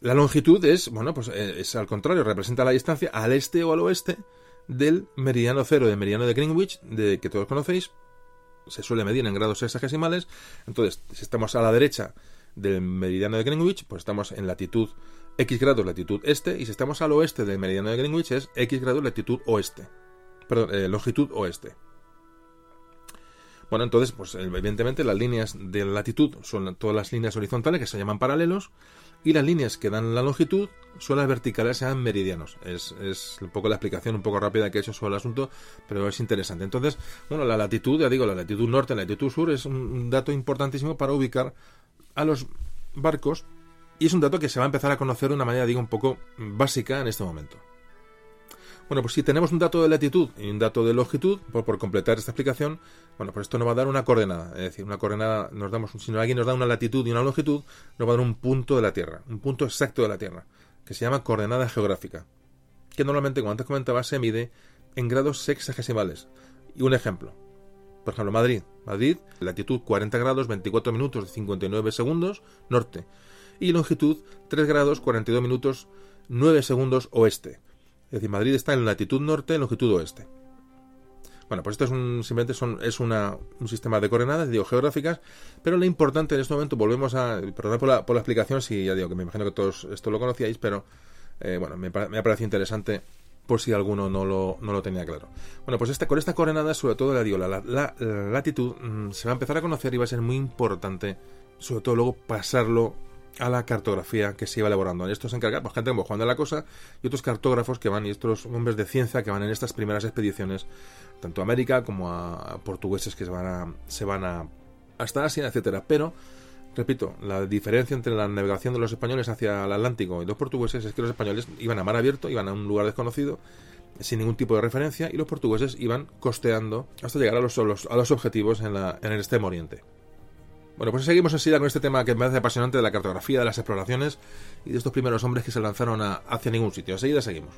La longitud es, bueno, pues eh, es al contrario, representa la distancia al este o al oeste del meridiano cero, del meridiano de Greenwich, de, que todos conocéis, se suele medir en grados sexagesimales. Entonces, si estamos a la derecha del meridiano de Greenwich, pues estamos en latitud x grados latitud este, y si estamos al oeste del meridiano de Greenwich es x grados latitud oeste. Perdón, eh, longitud oeste. Bueno, entonces, pues evidentemente las líneas de latitud son todas las líneas horizontales que se llaman paralelos y las líneas que dan la longitud son las verticales, sean meridianos. Es, es, un poco la explicación un poco rápida que he hecho sobre el asunto, pero es interesante. Entonces, bueno, la latitud, ya digo, la latitud norte, la latitud sur es un dato importantísimo para ubicar a los barcos y es un dato que se va a empezar a conocer de una manera, digo, un poco básica en este momento. Bueno, pues si tenemos un dato de latitud y un dato de longitud, por, completar esta explicación, bueno, pues esto nos va a dar una coordenada. Es decir, una coordenada, nos damos, si alguien nos da una latitud y una longitud, nos va a dar un punto de la Tierra, un punto exacto de la Tierra, que se llama coordenada geográfica, que normalmente, como antes comentaba, se mide en grados sexagesimales. Y un ejemplo, por ejemplo, Madrid. Madrid, latitud 40 grados, 24 minutos, 59 segundos, norte. Y longitud 3 grados, 42 minutos, 9 segundos, oeste. Es decir, Madrid está en latitud norte, longitud oeste. Bueno, pues esto es un, simplemente es un sistema de coordenadas, digo, geográficas, pero lo importante en este momento, volvemos a, perdón por la, explicación, si ya digo que me imagino que todos esto lo conocíais, pero eh, bueno, me, ha parecido interesante por si alguno no lo, no lo tenía claro. Bueno, pues con esta coordenada, sobre todo, la digo, la, la, latitud mm, se va a empezar a conocer y va a ser muy importante, sobre todo luego pasarlo a la cartografía que se iba elaborando. Esto se encarga, pues gente como Juan de la Cosa y otros cartógrafos que van y estos hombres de ciencia que van en estas primeras expediciones, tanto a América como a portugueses que se van a, se van a hasta Asia, etcétera. Pero repito, la diferencia entre la navegación de los españoles hacia el Atlántico y los portugueses es que los españoles iban a mar abierto, iban a un lugar desconocido, sin ningún tipo de referencia, y los portugueses iban costeando hasta llegar a los, a los objetivos en, la, en el extremo oriente. Bueno, pues seguimos enseguida con este tema que me parece apasionante de la cartografía, de las exploraciones y de estos primeros hombres que se lanzaron hacia ningún sitio. Enseguida seguimos.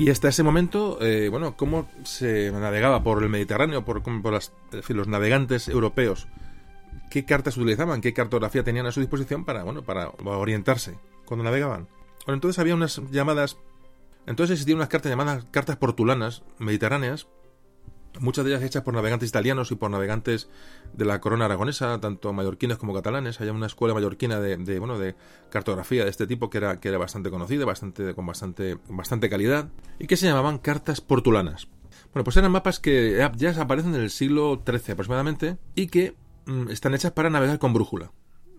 Y hasta ese momento, eh, bueno, ¿cómo se navegaba por el Mediterráneo, por, por los navegantes europeos? ¿Qué cartas utilizaban? ¿Qué cartografía tenían a su disposición para, bueno, para orientarse cuando navegaban? Bueno, entonces había unas llamadas... Entonces existían unas cartas llamadas cartas portulanas mediterráneas muchas de ellas hechas por navegantes italianos y por navegantes de la corona aragonesa, tanto mallorquines como catalanes. Hay una escuela mallorquina de, bueno de cartografía de este tipo que era, que era bastante conocida, bastante, con bastante, bastante calidad, y que se llamaban cartas portulanas. Bueno, pues eran mapas que ya aparecen en el siglo XIII aproximadamente y que mm, están hechas para navegar con brújula.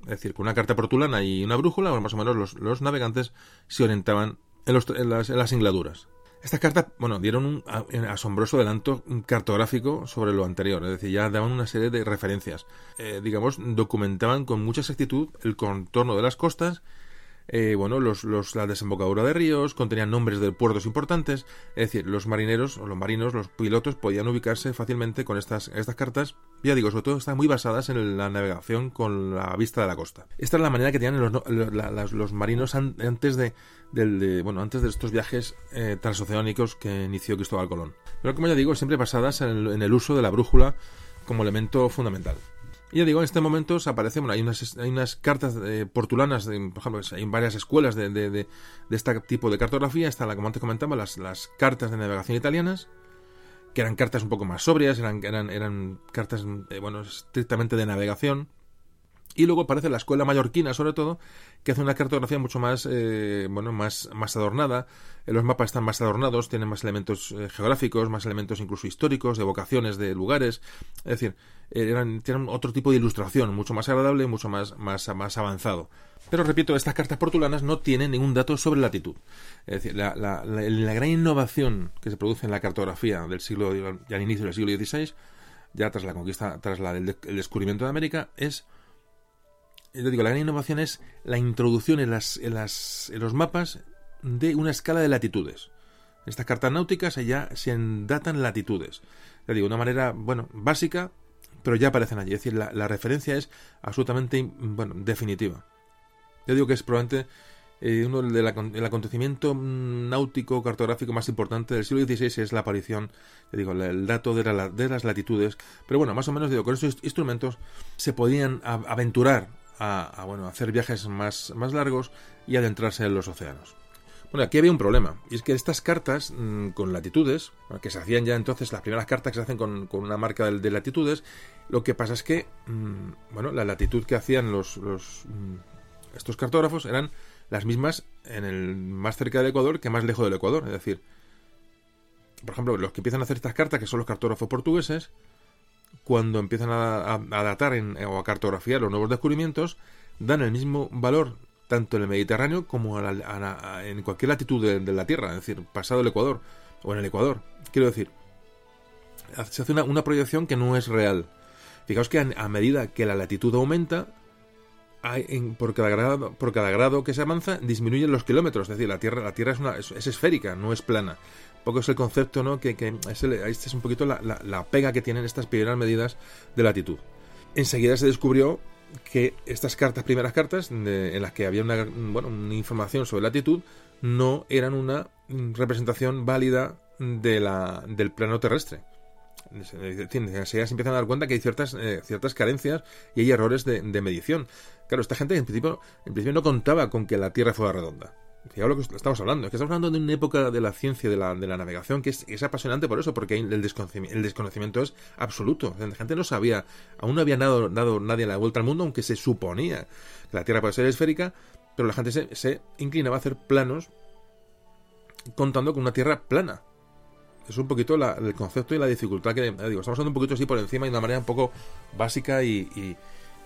Es decir, con una carta portulana y una brújula, más o menos los, navegantes se orientaban en, las, en las ingladuras. Estas cartas, bueno, dieron un asombroso adelanto cartográfico sobre lo anterior, es decir, ya daban una serie de referencias. Eh, digamos, documentaban con mucha exactitud el contorno de las costas eh, bueno, los, los, la desembocadura de ríos, contenían nombres de puertos importantes, es decir, los marineros o los marinos, los pilotos podían ubicarse fácilmente con estas, estas cartas, ya digo, sobre todo están muy basadas en la navegación con la vista de la costa. Esta es la manera que tenían los, los marinos antes de, bueno, antes de estos viajes eh, transoceánicos que inició Cristóbal Colón. Pero como ya digo, siempre basadas en el uso de la brújula como elemento fundamental. Y ya digo, en este momento aparece, bueno, hay unas, hay unas cartas eh, portulanas, por ejemplo, hay varias escuelas de, de, de, este tipo de cartografía, está la como antes comentaba, las, las cartas de navegación italianas, que eran cartas un poco más sobrias, eran, eran, eran cartas, eh, bueno, estrictamente de navegación. Y luego aparece la escuela mallorquina, sobre todo, que hace una cartografía mucho más, eh, bueno, más, más adornada. Eh, los mapas están más adornados, tienen más elementos eh, geográficos, más elementos incluso históricos, de vocaciones de lugares. Es decir, eran, tienen otro tipo de ilustración, mucho más agradable, mucho más, más, más avanzado. Pero repito, estas cartas portulanas no tienen ningún dato sobre latitud. Es decir, la, la, la, gran innovación que se produce en la cartografía del siglo, ya al inicio del siglo XVI, ya tras la conquista, tras la, el descubrimiento de América, es yo digo, la gran innovación es la introducción en, las, en, las, en los mapas de una escala de latitudes. Estas cartas náuticas ya se datan latitudes. Ya digo, de una manera, bueno, básica, pero ya aparecen allí. Es decir, la, referencia es absolutamente, bueno, definitiva. Yo digo que es probablemente eh, uno del el acontecimiento náutico cartográfico más importante del siglo XVI es la aparición, ya digo, el dato de, de, las latitudes. Pero bueno, más o menos digo, con estos instrumentos se podían aventurar a, bueno, hacer viajes más, más largos y adentrarse en los océanos. Bueno, aquí había un problema, y es que estas cartas mm, con latitudes, que se hacían ya entonces, las primeras cartas que se hacen con, una marca de, latitudes, lo que pasa es que, mm, bueno, la latitud que hacían los, los mm, estos cartógrafos eran las mismas en el más cerca del Ecuador que más lejos del Ecuador. Es decir, por ejemplo, los que empiezan a hacer estas cartas, que son los cartógrafos portugueses, cuando empiezan a, datar o a cartografiar los nuevos descubrimientos, dan el mismo valor tanto en el Mediterráneo como en cualquier latitud de, la Tierra, es decir, pasado el Ecuador o en el Ecuador. Quiero decir, se hace una, proyección que no es real. Fijaos que a, medida que la latitud aumenta, hay en- por, cada grado, por cada grado que se avanza disminuyen los kilómetros. Es decir, la Tierra, la tierra es, una, es esférica, no es plana. Poco es el concepto, ¿no? Que, que es este es un poquito la, la- pega que tienen estas primeras medidas de latitud. Enseguida se descubrió que estas cartas, primeras cartas, en las que había una, bueno, información sobre latitud, no eran una representación válida de la, del plano terrestre. Enseguida se empiezan a dar cuenta que hay ciertas, eh, ciertas carencias y hay errores de, de medición. Claro, esta gente en principio, en principio no contaba con que la Tierra fuera redonda. Fijaos lo que estamos hablando. Es que estamos hablando de una época de la ciencia, de la, de la navegación, que es, es apasionante por eso, porque el desconocimiento, el desconocimiento es absoluto. La gente no sabía, aún no había dado, dado nadie la vuelta al mundo, aunque se suponía que la Tierra puede ser esférica, pero la gente se, se inclinaba a hacer planos contando con una Tierra plana. Es un poquito el concepto y la dificultad que digo. Estamos hablando un poquito así por encima y de una manera un poco básica y-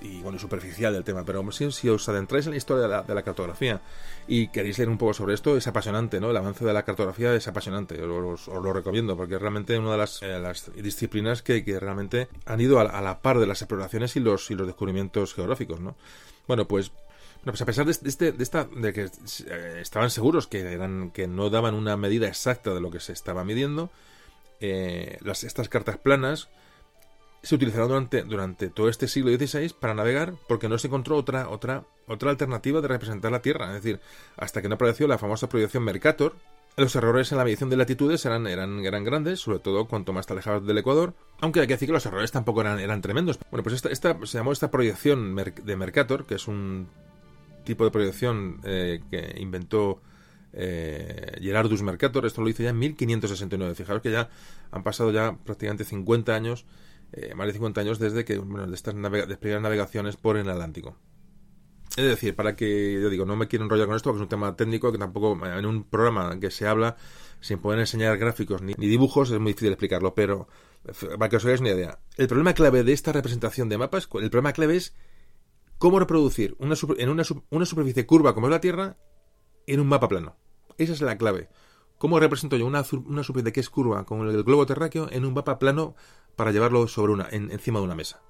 y, bueno, superficial del tema. Pero si, os adentráis en la historia de la, de la cartografía y queréis leer un poco sobre esto, es apasionante, ¿no? El avance de la cartografía es apasionante. Os, os lo recomiendo porque es realmente una de las, eh, disciplinas que, que realmente han ido a, la- par de las exploraciones y los, y los descubrimientos geográficos, ¿no? Bueno, pues pues a pesar de, este- de este, de esta, de que eh, estaban seguros que eran, que no daban una medida exacta de lo que se estaba midiendo, eh, las, estas cartas planas se utilizaron durante, durante todo este siglo XVI para navegar porque no se encontró otra, otra, otra alternativa de representar la Tierra. Es decir, hasta que no apareció la famosa proyección Mercator, los errores en la medición de latitudes eran, eran, eran grandes, sobre todo cuanto más te alejabas del Ecuador, aunque hay que decir que los errores tampoco eran, eran tremendos. Bueno, pues esta, esta se llamó esta proyección de Mercator, que es un tipo de proyección eh, que inventó eh, Gerardus Mercator. Esto lo hizo ya en 1569. Fijaros que ya han pasado ya prácticamente 50 años, eh, más de 50 años desde que bueno, de estas primeras navegaciones por el Atlántico. Es decir, para que, yo digo, no me quiero enrollar con esto porque es un tema técnico que tampoco en un programa que se habla sin poder enseñar gráficos ni, ni dibujos es muy difícil explicarlo, pero eh, para que os hagáis una idea. El problema clave de esta representación de mapas, el problema clave es cómo reproducir una, en una, una superficie curva como es la Tierra en un mapa plano. Esa es la clave. ¿Cómo represento yo una, una superficie que es curva como el globo terráqueo en un mapa plano para llevarlo sobre una, en- encima de una mesa?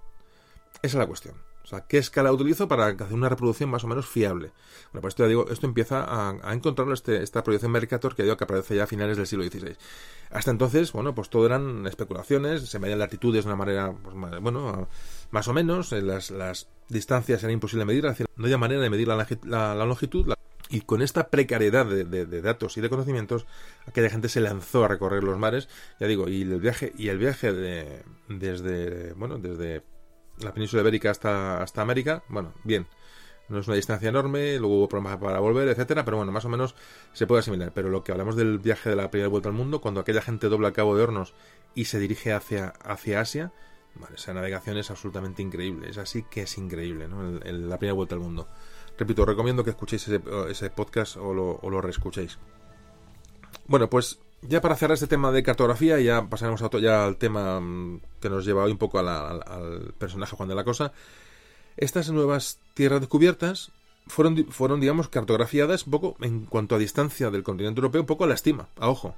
Esa es la cuestión. O sea, ¿qué escala utilizo para hacer una reproducción más o menos fiable? Bueno, pues esto ya digo, esto empieza a, a encontrarlo este, esta proyección Mercator que digo que aparece ya a finales del siglo XVI. Hasta entonces, bueno, pues todo eran especulaciones, se medían latitudes de una manera, pues, ma- bueno, más o menos, eh, las, las distancias era imposible medir, no había manera de medir la, longi- la- la longitud, y con esta precariedad de, datos y de conocimientos, aquella gente se lanzó a recorrer los mares, ya digo, y el viaje, y el viaje de, desde, bueno, desde la península ibérica hasta, hasta América, bueno, bien. No es una distancia enorme, luego hubo problemas para volver, etcétera, pero bueno, más o menos se puede asimilar. Pero lo que hablamos del viaje de la primera vuelta al mundo, cuando aquella gente dobla el Cabo de Hornos y se dirige hacia, hacia Asia, esa navegación es absolutamente increíble. Es así que es increíble, ¿no? El- la primera vuelta al mundo. Repito, recomiendo que escuchéis ese, podcast o lo, reescuchéis. Bueno, pues ya para cerrar este tema de cartografía, ya pasaremos a ya al tema mm, que nos lleva hoy un poco al, personaje Juan de la Cosa. Estas nuevas tierras descubiertas fueron, fueron, digamos, cartografiadas un poco en cuanto a distancia del continente europeo, un poco a la estima, a ojo.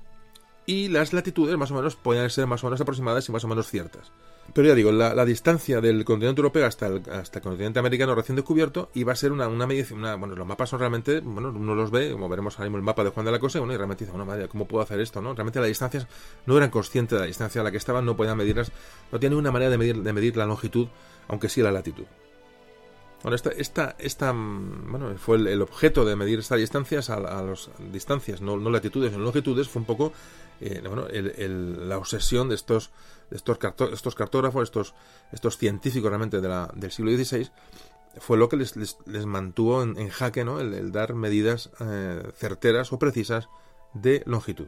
Y las latitudes más o menos podían ser más o menos aproximadas y más o menos ciertas. Pero ya digo, la, distancia del continente europeo hasta el, hasta el continente americano recién descubierto iba a ser una, una medición. Una, bueno, los mapas son realmente, bueno, uno los ve, como veremos ahora mismo el mapa de Juan de la Cosa, y, bueno, y realmente dice, bueno, madre, ¿cómo puedo hacer esto? no Realmente las distancias no eran conscientes de la distancia a la que estaban, no podían medirlas, no tenían ninguna manera de medir, de medir la longitud, aunque sí la latitud. Bueno, esta, esta, esta bueno, fue el, objeto de medir estas distancias a, las distancias, no, no latitudes, no longitudes, fue un poco eh, bueno, la obsesión de estos, de estos, cartógrafos, estos, estos científicos realmente del siglo XVI, fue lo que les, mantuvo en, jaque, ¿no? El, dar medidas eh, certeras o precisas de longitud,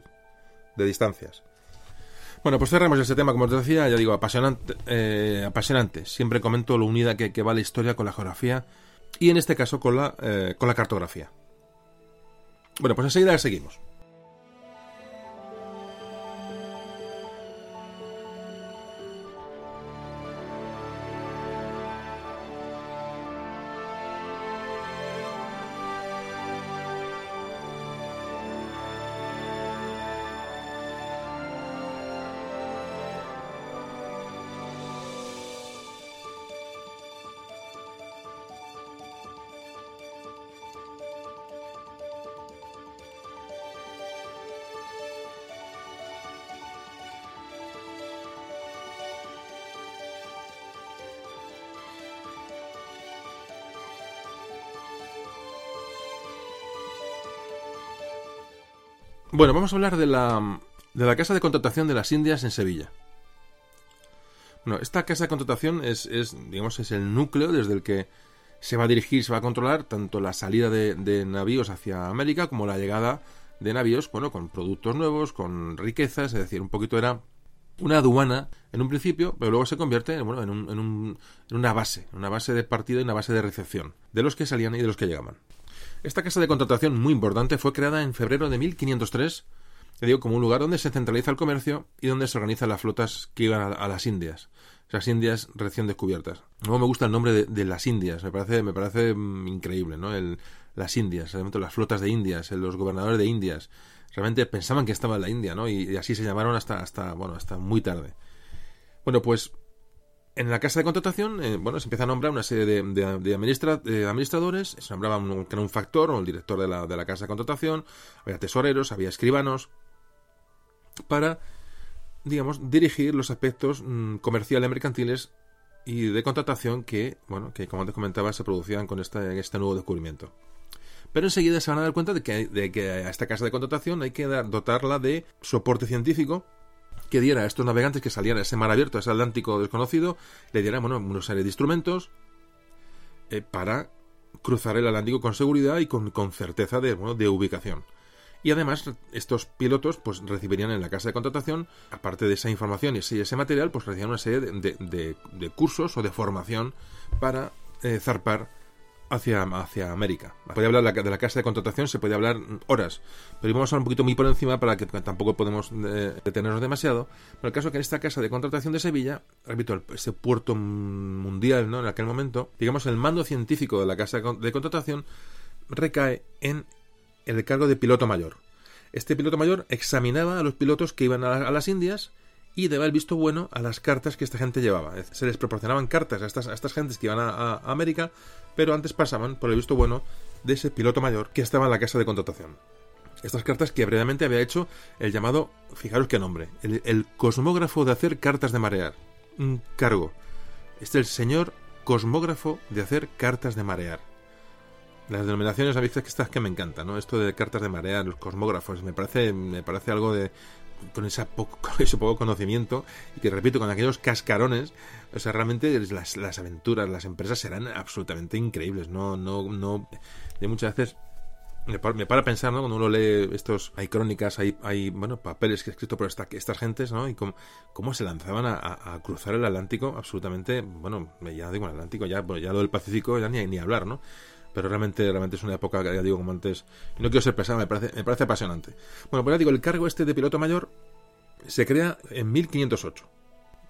de distancias. Bueno, pues cerramos este tema, como os decía, ya digo, apasionante, eh, apasionante. Siempre comento lo unida que, va la historia con la geografía y en este caso con la, con la cartografía. Bueno, pues enseguida seguimos. Bueno, vamos a hablar de la, de la casa de contratación de las Indias en Sevilla. Bueno, esta casa de contratación es, es, digamos, es el núcleo desde el que se va a dirigir, se va a controlar tanto la salida de, navíos hacia América como la llegada de navíos, bueno, con productos nuevos, con riquezas, es decir, un poquito era una aduana en un principio, pero luego se convierte bueno, en, un, en, un, en, una base, una base de partida y una base de recepción de los que salían y de los que llegaban. Esta casa de contratación muy importante fue creada en febrero de 1503, te digo, como un lugar donde se centraliza el comercio y donde se organizan las flotas que iban a, las Indias, las Indias recién descubiertas. Luego me gusta el nombre de, de, las Indias, me parece, me parece mm, increíble, ¿no? El, las Indias, realmente las flotas de Indias, los gobernadores de Indias, realmente pensaban que estaba en la India, ¿no? Y, y, así se llamaron hasta, hasta, bueno, hasta muy tarde. Bueno, pues en la casa de contratación, eh, bueno, se empieza a nombrar una serie de, de, de, administra, de administradores, se nombraba un, factor o el director de la, de la casa de contratación, había tesoreros, había escribanos, para, digamos, dirigir los aspectos mmm, comerciales, mercantiles y de contratación que, bueno, que como antes comentaba, se producían con este, este nuevo descubrimiento. Pero enseguida se van a dar cuenta de que, de que a esta casa de contratación hay que dar, dotarla de soporte científico que diera a estos navegantes que salían a ese mar abierto, a ese Atlántico desconocido, le diera bueno, una serie de instrumentos eh, para cruzar el Atlántico con seguridad y con, con certeza de, bueno, de ubicación. Y además, estos pilotos pues recibirían en la casa de contratación, aparte de esa información y ese, ese material, pues recibían una serie de, de cursos o de formación para eh, zarpar hacia, hacia América. Puede hablar de la casa de contratación, se puede hablar horas, pero vamos a hablar un poquito muy por encima para que tampoco podemos eh, detenernos demasiado. Pero el caso es que en esta casa de contratación de Sevilla, repito, ese puerto mundial ¿no? en aquel momento, digamos, el mando científico de la casa de contratación recae en el cargo de piloto mayor. Este piloto mayor examinaba a los pilotos que iban a las Indias y daba el visto bueno a las cartas que esta gente llevaba. Se les proporcionaban cartas a estas, a estas gentes que iban a, a, América, pero antes pasaban por el visto bueno de ese piloto mayor que estaba en la casa de contratación. Estas cartas que brevemente había hecho el llamado, fijaros qué nombre, el, cosmógrafo de hacer cartas de marear. Un cargo. Este es el señor cosmógrafo de hacer cartas de marear. Las denominaciones a veces estas que me encantan, ¿no? Esto de cartas de marear, los cosmógrafos, me parece, me parece algo de, con, esa poco, [LAUGHS] con ese poco conocimiento y que repito, con aquellos cascarones, o sea, realmente las, las aventuras, las empresas serán absolutamente increíbles, no, no, no, de muchas veces me para, me para pensar, ¿no? Cuando uno lee estos, hay crónicas, hay, hay bueno, papeles que escrito por esta, estas gentes, ¿no? Y cómo, cómo se lanzaban a, cruzar el Atlántico, absolutamente, bueno, ya digo el Atlántico, ya, ya lo del Pacífico, ya ni, ni hablar, ¿no? Pero realmente, realmente es una época que ya digo como antes, no quiero ser pesado, me parece, me parece apasionante. Bueno, pues ya digo, el cargo este de piloto mayor se crea en 1508.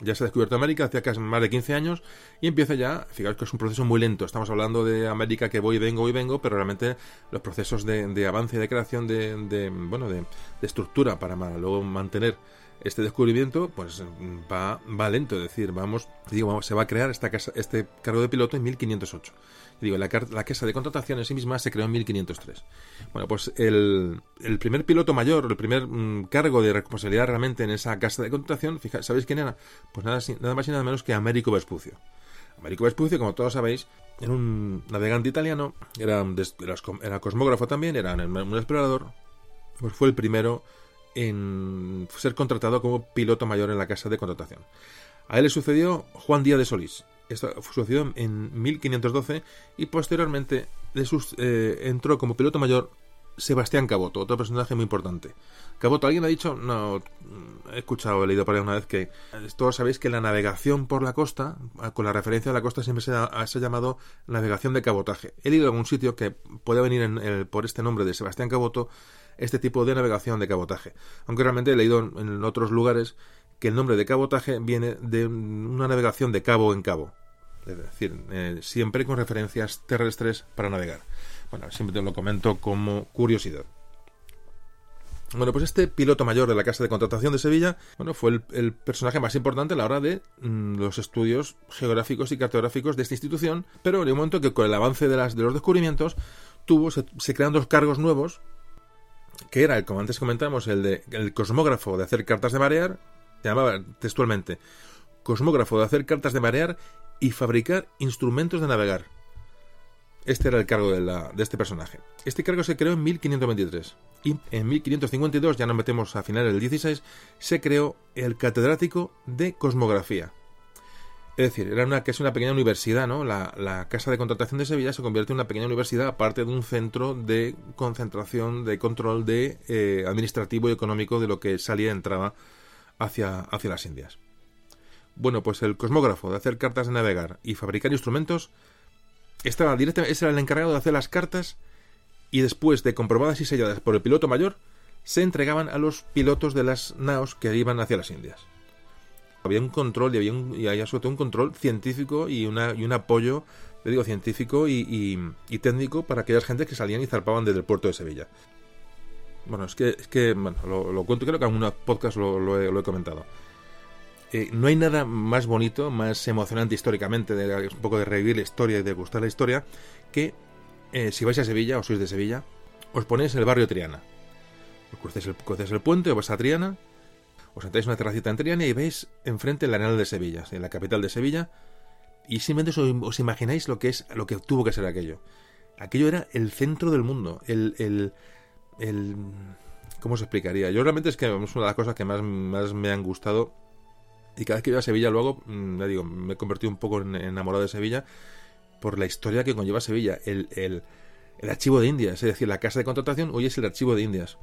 Ya se ha descubierto América hace casi más de 15 años y empieza ya, fijaos que es un proceso muy lento. Estamos hablando de América que voy vengo, voy vengo, pero realmente los procesos de, de avance y de creación de, de bueno, de, estructura para luego mantener este descubrimiento, pues va, va lento. Es decir, vamos, digo, se va a crear esta casa, este cargo de piloto en 1508 digo, la, la, casa de contratación en sí misma se creó en 1503. Bueno, pues el, el primer piloto mayor, el primer mmm, cargo de responsabilidad realmente en esa casa de contratación, fija, ¿sabéis quién era? Pues nada, nada más y nada menos que Américo Vespucio. Américo Vespucio, como todos sabéis, era un navegante italiano, era, era, era cosmógrafo también, era un explorador, pues fue el primero en ser contratado como piloto mayor en la casa de contratación. A él le sucedió Juan Díaz de Solís, esto sucedió en 1512 y posteriormente sus, eh, entró como piloto mayor Sebastián Caboto, otro personaje muy importante. Caboto, alguien ha dicho, no, he escuchado, he leído por ahí una vez que todos sabéis que la navegación por la costa, con la referencia a la costa, siempre se ha, se ha llamado navegación de cabotaje. He leído en algún sitio que puede venir en el, por este nombre de Sebastián Caboto este tipo de navegación de cabotaje. Aunque realmente he leído en otros lugares que el nombre de cabotaje viene de una navegación de cabo en cabo. Es decir, eh, siempre con referencias terrestres para navegar. Bueno, siempre te lo comento como curiosidad. Bueno, pues este piloto mayor de la Casa de Contratación de Sevilla, bueno, fue el, personaje más importante a la hora de mmm, los estudios geográficos y cartográficos de esta institución, pero en un momento que con el avance de, las, de los descubrimientos tuvo, se, se crean dos cargos nuevos, que era, como antes comentamos, el de el cosmógrafo de hacer cartas de marear, se llamaba textualmente cosmógrafo de hacer cartas de marear y fabricar instrumentos de navegar. Este era el cargo de, este personaje. Este cargo se creó en 1523. Y en 1552, ya nos metemos a finales del 16, se creó el catedrático de cosmografía. Es decir, era una, que es una pequeña universidad, ¿no? La, Casa de Contratación de Sevilla se convierte en una pequeña universidad, aparte de un centro de concentración, de control de eh, administrativo y económico de lo que salía y entraba hacia, hacia las Indias. Bueno, pues el cosmógrafo de hacer cartas de navegar y fabricar instrumentos estaba directamente, ese era el encargado de hacer las cartas y después de comprobadas y selladas por el piloto mayor, se entregaban a los pilotos de las naos que iban hacia las Indias. Había un control y había, un, y había sobre todo un control científico y, una, y un apoyo, le digo, científico y, y, técnico para aquellas gentes que salían y zarpaban desde el puerto de Sevilla. Bueno, es que, es que bueno, lo, cuento, creo que en un podcast lo, he, comentado. Eh, no hay nada más bonito, más emocionante históricamente, de, un poco de revivir la historia y de gustar la historia, que eh, si vais a Sevilla o sois de Sevilla, os ponéis en el barrio Triana. Os crucéis el, el puente o vais a Triana, os sentáis en una terracita en Triana y veis enfrente el Arenal de Sevilla, en la capital de Sevilla, y simplemente os, imagináis lo que es, lo que tuvo que ser aquello. Aquello era el centro del mundo, el, el, el ¿cómo se explicaría? Yo realmente es que es una de las cosas que más, más me han gustado y cada vez que iba a Sevilla luego, mm, ya digo, me he convertido un poco en enamorado de Sevilla por la historia que conlleva Sevilla. El, el, archivo de Indias, es decir, la casa de contratación hoy es el archivo de Indias.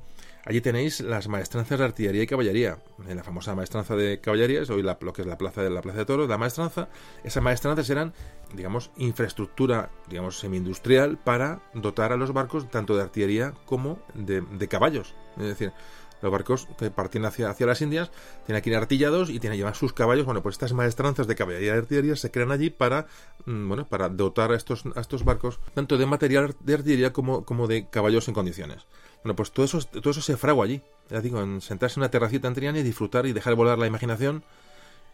Allí tenéis las maestranzas de artillería y caballería. En la famosa maestranza de caballería es hoy lo que es la plaza de la plaza de toros, la maestranza. Esas maestranzas eran, digamos, infraestructura, digamos, semi-industrial para dotar a los barcos tanto de artillería como de, de caballos. Es decir, los barcos que partían hacia, hacia las Indias tienen ir artillados y tienen que llevar sus caballos. Bueno, pues estas maestranzas de caballería y artillería se crean allí para, mm, bueno, para dotar a estos, a estos barcos tanto de material de artillería como, como de caballos en condiciones. Bueno, pues todo eso, todo eso se fragua allí. Ya digo, en sentarse en una terracita en y disfrutar y dejar volar la imaginación.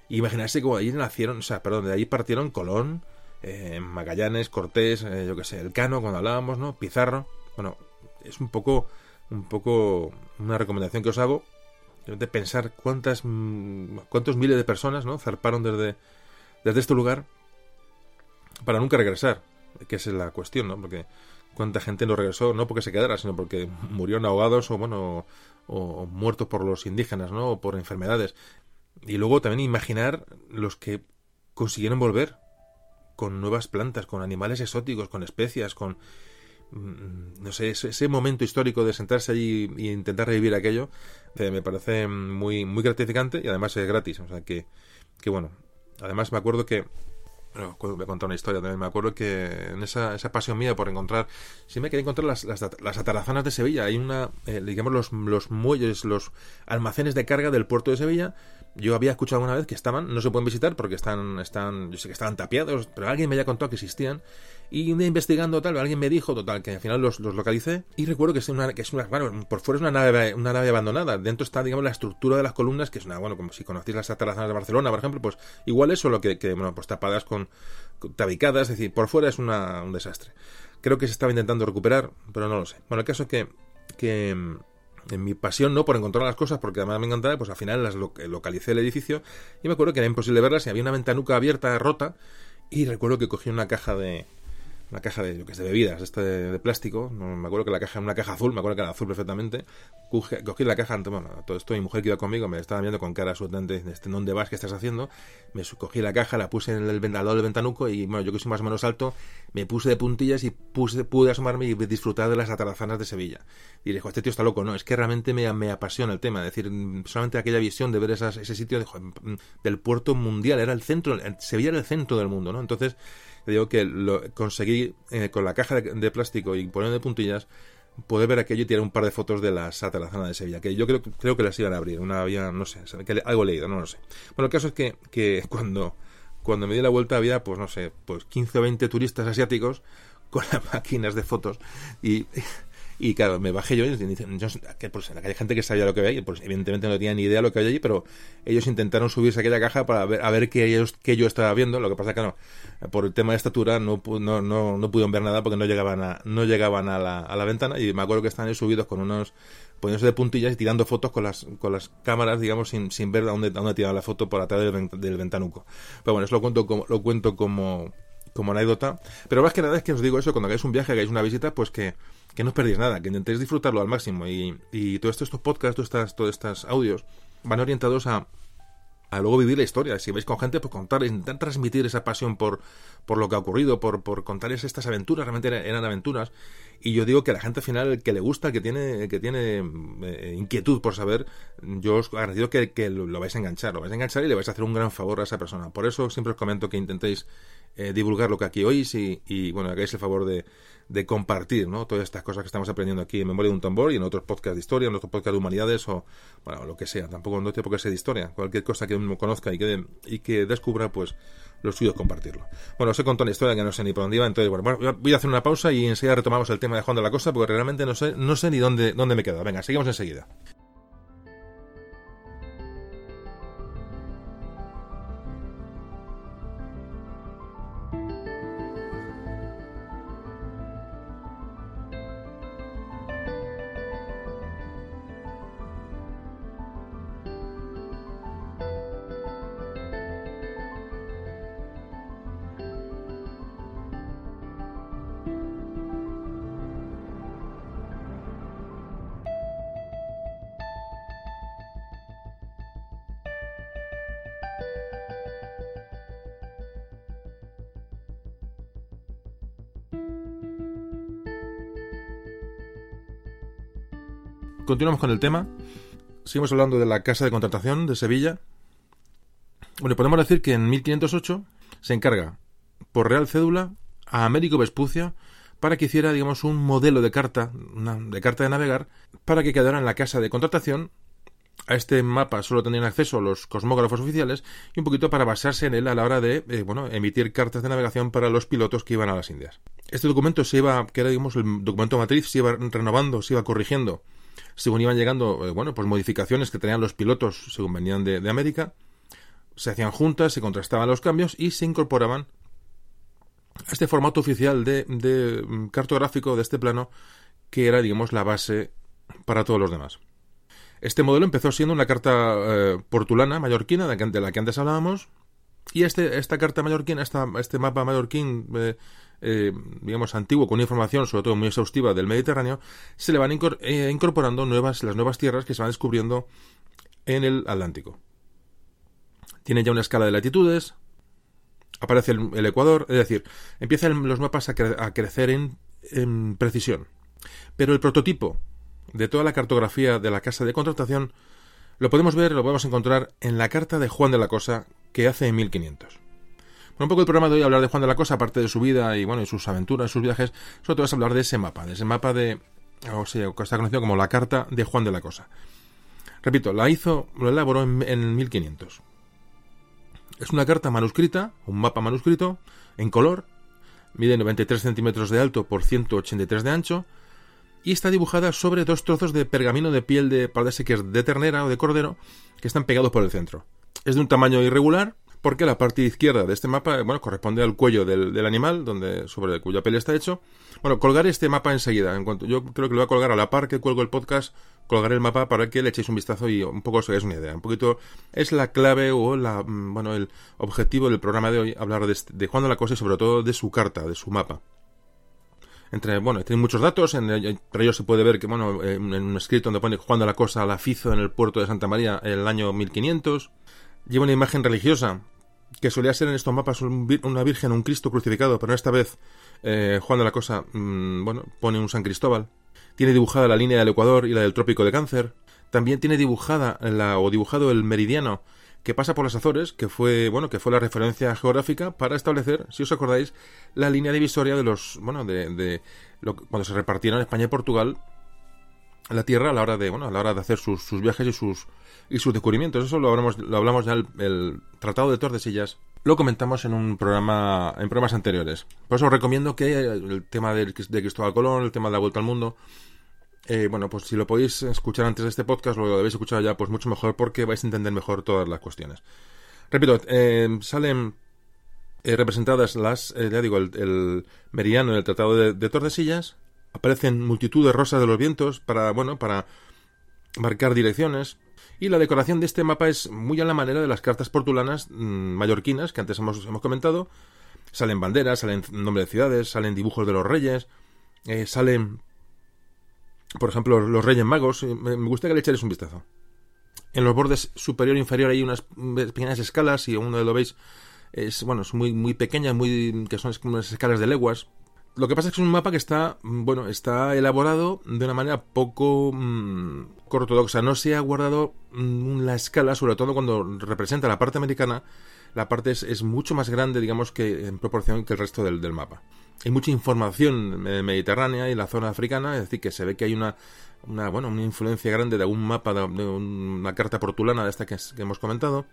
Y imaginarse cómo allí nacieron, o sea, perdón, de ahí partieron Colón, eh, Magallanes, Cortés, eh, yo qué sé, Elcano, cuando hablábamos, ¿no? Pizarro. Bueno, es un poco un poco una recomendación que os hago de pensar cuántas mm, cuántos miles de personas no zarparon desde desde este lugar para nunca regresar que esa es la cuestión no porque cuánta gente no regresó no porque se quedara sino porque murieron ahogados o bueno o, muertos por los indígenas no o por enfermedades. Y luego también imaginar los que consiguieron volver con nuevas plantas con animales exóticos con especias con no sé, ese, momento histórico de sentarse allí e intentar revivir aquello, eh, me parece muy, muy gratificante y además es gratis. O sea que, que bueno, además me acuerdo que bueno, voy a una historia también. Me acuerdo que en esa, esa pasión mía por encontrar, si me quería encontrar las, las, las, atarazanas de Sevilla. Hay una, eh, digamos, los, los muelles, los almacenes de carga del puerto de Sevilla yo había escuchado alguna vez que estaban, no se pueden visitar porque están, están, yo sé que estaban tapiados, pero alguien me había contado que existían. Y un día investigando tal, alguien me dijo, total, que al final los, localicé. Y recuerdo que es una, que es una, bueno, por fuera es una nave, una nave abandonada. Dentro está, digamos, la estructura de las columnas, que es una, bueno, como si conocéis las atarazanas de Barcelona, por ejemplo, pues igual es solo que, bueno, pues tapadas con, tabicadas, es decir, por fuera es una, un desastre. Creo que se estaba intentando recuperar, pero no lo sé. Bueno, el caso es que, que en mi pasión, ¿no? Por encontrar las cosas, porque además me encantaba, pues al final las localicé el edificio y me acuerdo que era imposible verlas y había una ventanuca abierta, rota, y recuerdo que cogí una caja de, una caja de, que es de bebidas, este de, plástico, no, me acuerdo que la caja era una caja azul, me acuerdo que era azul perfectamente, cogí, la caja, bueno, todo esto mi mujer que iba conmigo me estaba viendo con cara absolutamente, este, ¿dónde vas? ¿Qué estás haciendo? Me cogí la caja, la puse en el vendedor del ventanuco y, bueno, yo que soy más o menos alto, me puse de puntillas y puse, pude asomarme y disfrutar de las atarazanas de Sevilla. Y dije, este tío está loco, no, es que realmente me, me apasiona el tema, es decir, solamente aquella visión de ver esas, ese sitio mm, del puerto mundial, era el centro, Sevilla era el centro del mundo, ¿no? Entonces, digo que lo conseguí eh, con la caja de, plástico y poniendo de puntillas poder ver aquello y tirar un par de fotos de la Satalazana de Sevilla, que yo creo, creo que las iban a abrir, una había, no sé, que algo leído, no lo sé. Bueno, el caso es que, que [LAUGHS] cuando, cuando me di la vuelta había, pues no sé, pues 15 o 20 turistas asiáticos con las máquinas de fotos y y claro, me bajé yo y dicen, que, pues, hay gente que sabía lo que había allí, pues evidentemente no tenía ni idea de lo que había allí, pero ellos intentaron subirse a aquella caja para ver, a ver qué, ellos, qué yo estaba viendo. Lo que pasa que no, por el tema de estatura no, no, no, no pudieron ver nada porque no llegaban a, no llegaban a la, a la ventana y me acuerdo que estaban subidos con unos poniéndose de puntillas y tirando fotos con las, con las cámaras, digamos, sin, sin ver a dónde, dónde tiraba la foto por atrás del, del ventanuco. Pero bueno, eso lo cuento como, lo cuento como como anécdota. Pero más que nada es que os digo eso, cuando hagáis un viaje, hagáis una visita, pues que, que no os perdéis nada, que intentéis disfrutarlo al máximo. Y, y todo esto, estos podcasts, todos estos, todos estos audios, van orientados a, a luego vivir la historia. Si vais con gente, pues contar, intentar transmitir esa pasión por, por lo que ha ocurrido, por, por contarles estas aventuras, realmente eran, aventuras. Y yo digo que la gente al final que le gusta, que tiene, que tiene eh, inquietud por saber, yo os agradezco que, que lo, vais a enganchar, lo vais a enganchar y le vais a hacer un gran favor a esa persona. Por eso siempre os comento que intentéis eh, divulgar lo que aquí oís y, bueno, hagáis el favor de, compartir ¿no? todas estas cosas que estamos aprendiendo aquí en Memoria de un Tambor y en otros podcasts de historia, en otros podcasts de humanidades o bueno, lo que sea. Tampoco no tengo que ser de historia. Cualquier cosa que uno conozca y que, y que descubra, pues lo suyo es compartirlo. Bueno, os he contado una historia que no sé ni por dónde iba, entonces bueno, voy a hacer una pausa y enseguida retomamos el tema de Juan de la Cosa porque realmente no sé, no sé ni dónde, dónde me he quedado. Venga, seguimos enseguida. Continuamos con el tema. Seguimos hablando de la Casa de Contratación de Sevilla. Bueno, podemos decir que en 1508 se encarga por Real Cédula a Américo Vespucia para que hiciera, digamos, un modelo de carta, de carta de navegar, para que quedara en la casa de contratación. A este mapa solo tenían acceso los cosmógrafos oficiales y un poquito para basarse en él a la hora de, eh, bueno, emitir cartas de navegación para los pilotos que iban a las Indias. Este documento se iba, que era, digamos, el documento matriz, se iba renovando, se iba corrigiendo según iban llegando, eh, bueno, pues modificaciones que tenían los pilotos según venían de, América, se hacían juntas, se contrastaban los cambios y se incorporaban a este formato oficial de, de mm, cartográfico de este plano que era, digamos, la base para todos los demás. Este modelo empezó siendo una carta eh, portulana mallorquina de, la que antes hablábamos y este, esta carta mallorquina, esta, este mapa mallorquín eh, eh, digamos, antiguo, con información, sobre todo muy exhaustiva, del Mediterráneo, se le van eh, incorporando nuevas, las nuevas tierras que se van descubriendo en el Atlántico. Tiene ya una escala de latitudes, aparece el, Ecuador, es decir, empiezan los mapas a, crecer en, en precisión. Pero el prototipo de toda la cartografía de la casa de contratación lo podemos ver, lo podemos encontrar en la carta de Juan de la Cosa que hace en 1500 un poco el programa de hoy hablar de Juan de la Cosa, aparte de su vida y bueno, y sus aventuras, sus viajes, sobre todo a hablar de ese mapa, de ese mapa de, o sea, que está conocido como la carta de Juan de la Cosa. Repito, la hizo, lo elaboró en, en 1500. Es una carta manuscrita, un mapa manuscrito, en color, mide 93 centímetros de alto por 183 de ancho, y está dibujada sobre dos trozos de pergamino de piel de, parece que es de ternera o de cordero, que están pegados por el centro. Es de un tamaño irregular, porque la parte izquierda de este mapa, bueno, corresponde al cuello del, animal, donde, sobre cuya piel está hecho. Bueno, colgaré este mapa enseguida. En cuanto, yo creo que lo voy a colgar a la par que cuelgo el podcast, colgaré el mapa para que le echéis un vistazo y un poco os hagáis una idea. Un poquito es la clave o la, mm, bueno, el objetivo del programa de hoy, hablar de, de Juan de la Cosa y sobre todo de su carta, de su mapa. Entre, bueno, tiene muchos datos, entre ellos se puede ver que, bueno, en, un escrito donde pone Juan de la Cosa la Fizo en el puerto de Santa María en el año 1500. Lleva una imagen religiosa que solía ser en estos mapas una Virgen, un Cristo crucificado, pero esta vez eh, Juan de la Cosa, mm, bueno, pone un San Cristóbal. Tiene dibujada la línea del Ecuador y la del Trópico de Cáncer. También tiene dibujada la, o dibujado el meridiano que pasa por las Azores, que fue, bueno, que fue la referencia geográfica para establecer, si os acordáis, la línea divisoria de los, bueno, de, cuando se repartieron España y Portugal la Tierra a la hora de, bueno, a la hora de hacer sus, sus viajes y sus y sus descubrimientos. Eso lo hablamos, lo hablamos ya el, el Tratado de Tordesillas. Lo comentamos en un programa, en programas anteriores. Por eso os recomiendo que el tema de, de Cristóbal Colón, el tema de la vuelta al mundo, eh, bueno, pues si lo podéis escuchar antes de este podcast, lo habéis escuchado ya, pues mucho mejor porque vais a entender mejor todas las cuestiones. Repito, eh, salen eh, representadas las, ya digo, el, el, meridiano del Tratado de, de Tordesillas, aparecen multitud de rosas de los vientos para, bueno, para marcar direcciones, y la decoración de este mapa es muy a la manera de las cartas portulanas mm, mallorquinas que antes hemos, hemos comentado. Salen banderas, salen nombres de ciudades, salen dibujos de los reyes, eh, salen, por ejemplo, los reyes magos. Me, gusta que le echéis un vistazo. En los bordes superior e inferior hay unas pequeñas escalas y uno de lo veis es bueno es muy muy pequeña muy que son unas escalas de leguas lo que pasa es que es un mapa que está, mm, bueno, está elaborado de una manera poco mm, ortodoxa. No se ha guardado mm, la escala, sobre todo cuando representa la parte americana. La parte es, mucho más grande, digamos, que en proporción que el resto del, mapa. Hay mucha información mediterránea y la zona africana, es decir, que se ve que hay una, una bueno, una influencia grande de algún mapa, de, una carta portulana de esta que hemos comentado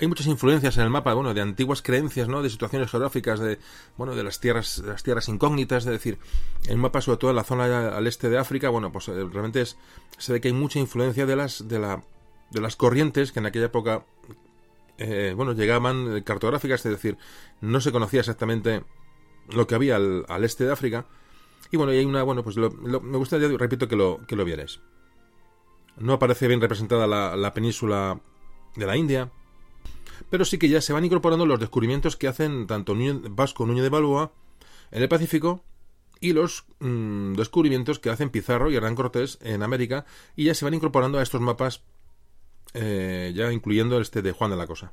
hay muchas influencias en el mapa, bueno, de antiguas creencias, ¿no? De situaciones geográficas, de, bueno, de las tierras, las tierras incógnitas, es decir, el mapa, sobre todo en la zona al este de África, bueno, pues eh, realmente es, se ve que hay mucha influencia de las, de la, de las corrientes que en aquella época, eh, bueno, llegaban cartográficas, es decir, no se conocía exactamente lo que había al, este de África. Y bueno, y hay una, bueno, pues me gustaría, repito, que lo, que lo vierais. No aparece bien representada la península de la India, pero sí que ya se van incorporando los descubrimientos que hacen tanto Vasco Núñez de Balboa en el Pacífico y los mm, descubrimientos que hacen Pizarro y Hernán Cortés en América y ya se van incorporando a estos mapas eh, ya incluyendo este de Juan de la Cosa.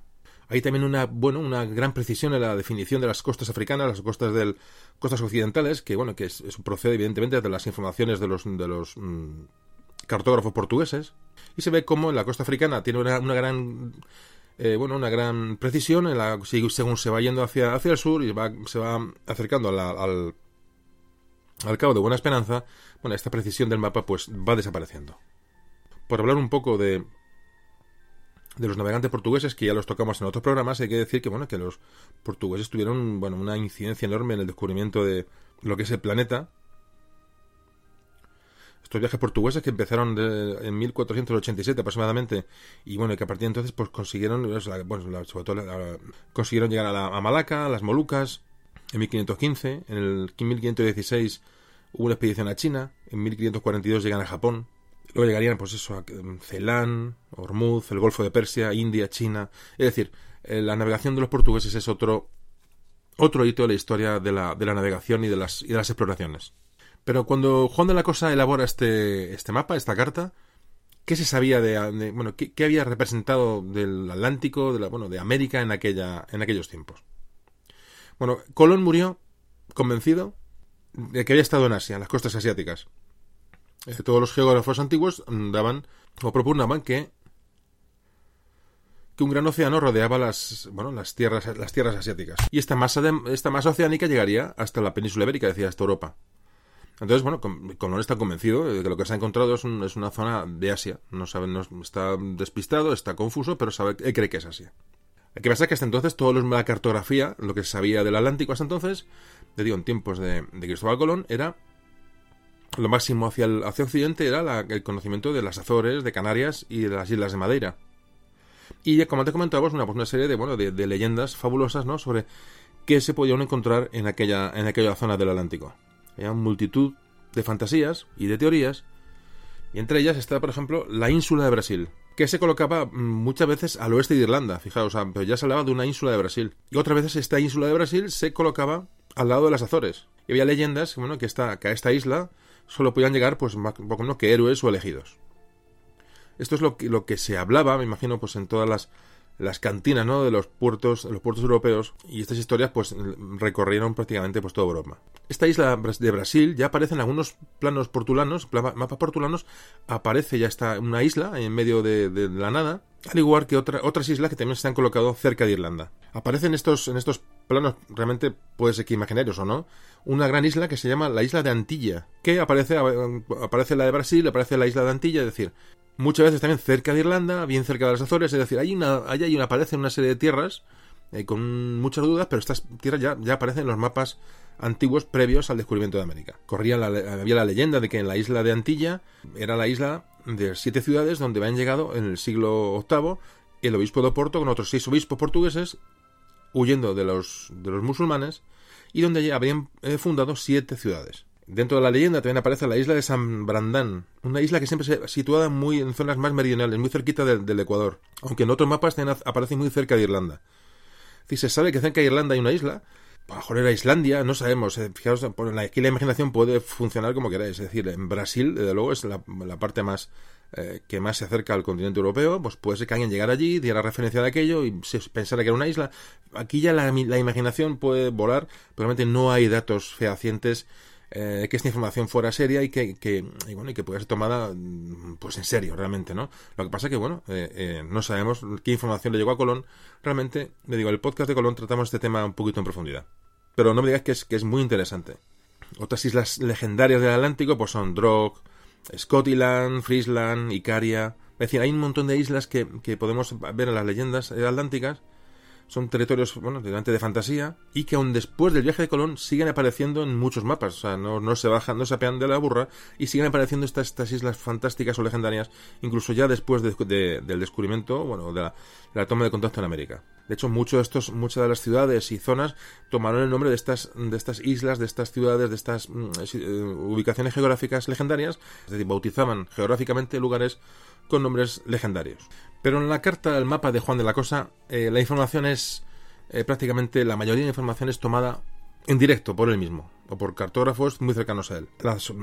Hay también una, bueno, una gran precisión en la definición de las costas africanas, las costas del, costas occidentales, que bueno, que procede evidentemente de las informaciones de los, de los mm, cartógrafos portugueses, y se ve como en la costa africana tiene una, una gran eh, bueno, una gran precisión en la, según se va yendo hacia, hacia el sur y va, se va acercando al, al cabo de Buena Esperanza, bueno, esta precisión del mapa pues va desapareciendo. Por hablar un poco de, de los navegantes portugueses, que ya los tocamos en otros programas, hay que decir que, bueno, que los portugueses tuvieron, bueno, una incidencia enorme en el descubrimiento de lo que es el planeta, estos viajes portugueses que empezaron en 1487 aproximadamente y bueno que a partir de entonces pues consiguieron consiguieron llegar a, la, Malaca a las Molucas en 1515 en el 1516 hubo una expedición a China en 1542 llegan a Japón luego llegarían pues eso a Ceilán Hormuz el Golfo de Persia India China es decir eh, la navegación de los portugueses es otro otro hito de la historia de la, de la navegación y de las, y de las exploraciones pero cuando Juan de la Cosa elabora este, este mapa, esta carta, ¿qué se sabía de, bueno, qué, había representado del Atlántico, de la, bueno, de América en aquella, en aquellos tiempos? Bueno, Colón murió convencido de que había estado en Asia, en las costas asiáticas. Eh, todos los geógrafos antiguos daban o propugnaban que que un gran océano rodeaba las, bueno, las tierras, las tierras asiáticas. Y esta masa, esta masa oceánica llegaría hasta la península ibérica, decía, hasta Europa. Entonces, bueno, Colón está convencido de que lo que se ha encontrado es, una zona de Asia. No sabe, no, está despistado, está confuso, pero sabe, él cree que es Asia. Hay que pensar que hasta entonces todo la cartografía, lo que se sabía del Atlántico hasta entonces, te digo, en tiempos de, Cristóbal Colón, era lo máximo hacia el hacia occidente era el conocimiento de las Azores, de Canarias y de las Islas de Madeira. Y como te comentábamos, una, pues una serie de, bueno, de, de, leyendas fabulosas ¿no? sobre qué se podían encontrar en aquella, en aquella zona del Atlántico. Había multitud de fantasías y de teorías, y entre ellas está, por ejemplo, la ínsula de Brasil, que se colocaba mm, muchas veces al oeste de Irlanda, fijaos, pero ya se hablaba de una ínsula de Brasil. Y otras veces esta ínsula de Brasil se colocaba al lado de las Azores. Y había leyendas bueno, que, esta, que a esta isla solo podían llegar pues poco menos que héroes o elegidos. Esto es lo que, lo que se hablaba, me imagino, pues en todas las las cantinas ¿no? de los puertos, los puertos europeos y estas historias pues recorrieron prácticamente pues toda Europa. Esta isla de Brasil ya aparece en algunos planos portulanos, mapas portulanos, aparece ya está una isla en medio de, la nada, al igual que otras islas que también se han colocado cerca de Irlanda. Aparecen estos, en estos planos, realmente puede ser que imaginarios o no, una gran isla que se llama la isla de Antilla, que aparece, aparece la de Brasil, aparece la isla de Antilla, es decir, muchas veces también cerca de Irlanda, bien cerca de las Azores, es decir, hay una, hay, hay una, aparecen una serie de tierras eh, con muchas dudas, pero estas tierras ya, ya aparecen en los mapas antiguos previos al descubrimiento de América. Corría la, había la leyenda de que en la isla de Antilla era la isla de siete ciudades donde habían llegado en el siglo VIII el obispo de Oporto con otros seis obispos portugueses huyendo de los, de los musulmanes y donde habían eh, fundado siete ciudades. Dentro de la leyenda también aparece la isla de San Brandán, una isla que siempre se situada muy en zonas más meridionales, muy cerquita del, Ecuador, aunque en otros mapas aparece muy cerca de Irlanda. Si se sabe que cerca de Irlanda hay una isla, mejor era Islandia, no sabemos. eh, aquí la imaginación puede funcionar como queráis. Es decir, en Brasil, desde luego, es la, la parte más eh, que más se acerca al continente europeo. Pues puede ser que alguien llegara allí, diera referencia de aquello y se pensara que era una isla. Aquí ya la, la imaginación puede volar, pero realmente no hay datos fehacientes eh, que esta información fuera seria y que, que, bueno, y que pueda ser tomada mm, pues en serio realmente no lo que pasa que bueno eh, eh, no sabemos qué información le llegó a Colón. Realmente le digo el podcast de Colón tratamos este tema un poquito en profundidad. Pero no me digas que es que es muy interesante. Otras islas legendarias del Atlántico pues son Drog Scotland Friesland Icaria. Es decir hay un montón de islas que, que podemos ver en las leyendas eh, atlánticas son territorios, bueno, delante de fantasía, y que aún después del viaje de Colón siguen apareciendo en muchos mapas. O sea, no, no se bajan, no se apean de la burra, y siguen apareciendo estas, estas islas fantásticas o legendarias, incluso ya después de- de- del descubrimiento, bueno, de la, toma de contacto en América. De hecho, muchos de estos, muchas de las ciudades y zonas tomaron el nombre de estas, de estas islas, de estas ciudades, de estas mm, eh, ubicaciones geográficas legendarias, es decir, bautizaban geográficamente lugares con nombres legendarios. Pero en la carta, el mapa de Juan de la Cosa, eh, la información es eh, prácticamente la mayoría de información es tomada en directo por él mismo o por cartógrafos muy cercanos a él.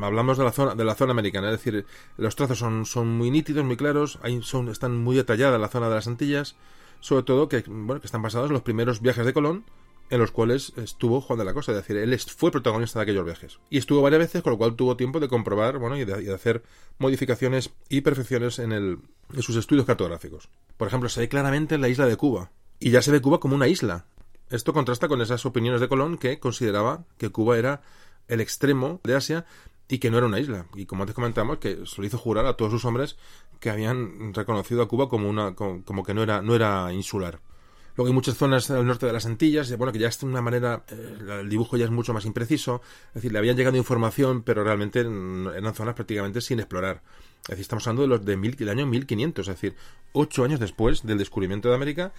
Hablamos de la zona de la zona americana, es decir, los trazos son, son muy nítidos, muy claros, ahí son, están muy detalladas la zona de las Antillas, sobre todo que bueno que están basados en los primeros viajes de Colón en los cuales estuvo Juan de la Cosa, es decir, él fue protagonista de aquellos viajes. Y estuvo varias veces, con lo cual tuvo tiempo de comprobar, bueno, y de, y de hacer modificaciones y perfecciones en, el, en sus estudios cartográficos. Por ejemplo, se ve claramente la isla de Cuba. Y ya se ve Cuba como una isla. Esto contrasta con esas opiniones de Colón que consideraba que Cuba era el extremo de Asia y que no era una isla. Y como antes comentamos, que se lo hizo jurar a todos sus hombres que habían reconocido a Cuba como una como, como que no era no era insular. Luego hay muchas zonas al norte de las Antillas, bueno, que ya es de una manera, eh, el dibujo ya es mucho más impreciso, es decir, le habían llegado información, pero realmente eran zonas prácticamente sin explorar. Es decir, estamos hablando de los de mil, del año 1500, es decir, ocho años después del descubrimiento de América,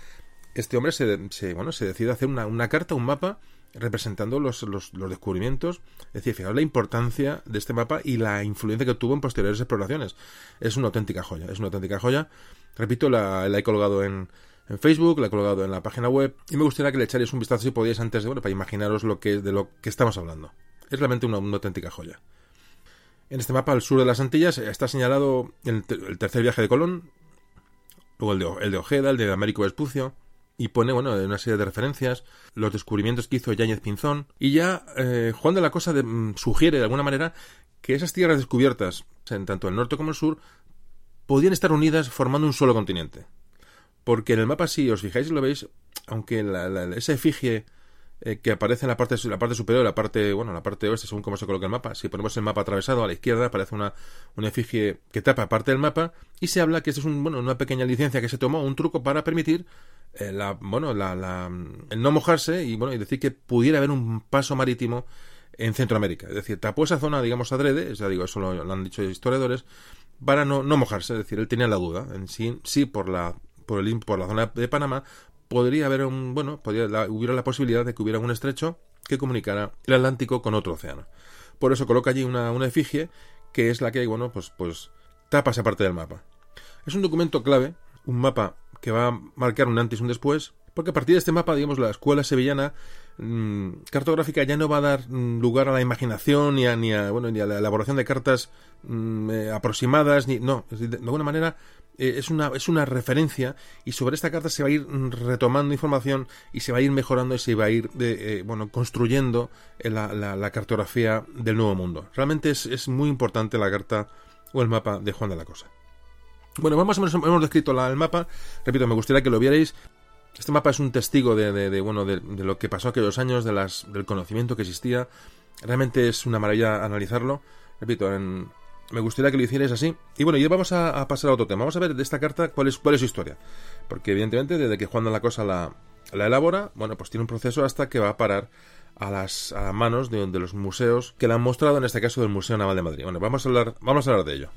este hombre se, bueno, se decide hacer una, una carta, un mapa, representando los, los, los descubrimientos. Es decir, fijaos la importancia de este mapa y la influencia que tuvo en posteriores exploraciones. Es una auténtica joya, es una auténtica joya. Repito, la, la he colgado en, en Facebook, la he colgado en la página web y me gustaría que le echarais un vistazo si podíais antes de, bueno, para imaginaros lo que, de lo que estamos hablando. Es realmente una, auténtica joya. En este mapa, al sur de las Antillas, está señalado el, te- el tercer viaje de Colón, luego el de, el de Ojeda, el de Américo Vespucio, y pone, bueno, una serie de referencias, los descubrimientos que hizo Yáñez Pinzón, y ya eh, Juan de la Cosa de- mm, sugiere de alguna manera que esas tierras descubiertas, en tanto el norte como el sur, podían estar unidas formando un solo continente. Porque en el mapa, si os fijáis y lo veis, aunque la, esa efigie eh, que aparece en la parte, la parte superior, la parte, bueno, la parte oeste, según cómo se coloca el mapa, si ponemos el mapa atravesado a la izquierda, aparece una, efigie que tapa parte del mapa, y se habla que esto es un, bueno, una pequeña licencia que se tomó, un truco para permitir eh, la, bueno, la, la- el no mojarse y bueno, y decir que pudiera haber un paso marítimo en Centroamérica. Es decir, tapó esa zona, digamos, adrede, ya digo, eso lo, lo han dicho historiadores, para no, no mojarse. Es decir, él tenía la duda en sí, sí por la, por el, por la zona de Panamá, podría haber un, bueno, podría, la- hubiera la posibilidad de que hubiera un estrecho que comunicara el Atlántico con otro océano. Por eso coloca allí una, una efigie que es la que, bueno, pues, pues tapa esa parte del mapa. Es un documento clave, un mapa que va a marcar un antes y un después, porque a partir de este mapa, digamos, la escuela sevillana mm, cartográfica ya no va a dar mm, lugar a la imaginación ni a, ni a, bueno, ni a la elaboración de cartas mm, eh, aproximadas, ni no, de alguna manera eh, es una es una referencia y sobre esta carta se va a ir mm, retomando información y se va a ir mejorando y se va a ir eh, bueno construyendo eh, la, la- cartografía del nuevo mundo. Realmente es, es muy importante la carta o el mapa de Juan de la Cosa. Bueno, más hemos descrito el mapa. Repito, me gustaría que lo vierais. Este mapa es un testigo de, de- de, bueno de lo que pasó aquellos años, de las, del conocimiento que existía. Realmente es una maravilla analizarlo. Repito, en- me gustaría que lo hicierais así. Y bueno, ya vamos a, pasar a otro tema. Vamos a ver de esta carta cuál es, cuál es su historia. Porque evidentemente desde que Juan de la Cosa la, la elabora, bueno, pues tiene un proceso hasta que va a parar a las a manos de, de los museos que la han mostrado, en este caso del Museo Naval de Madrid. Bueno, vamos a hablar, vamos a hablar de ello.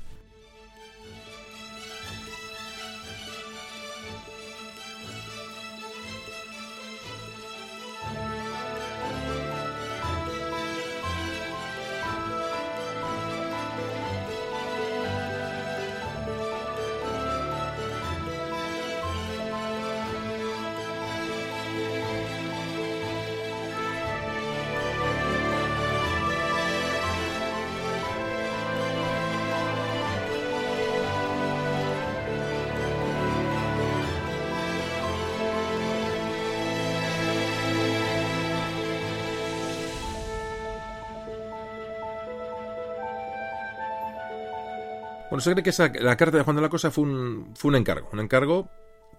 Bueno, se cree que esa, la carta de Juan de la Cosa fue un, fue un encargo, un encargo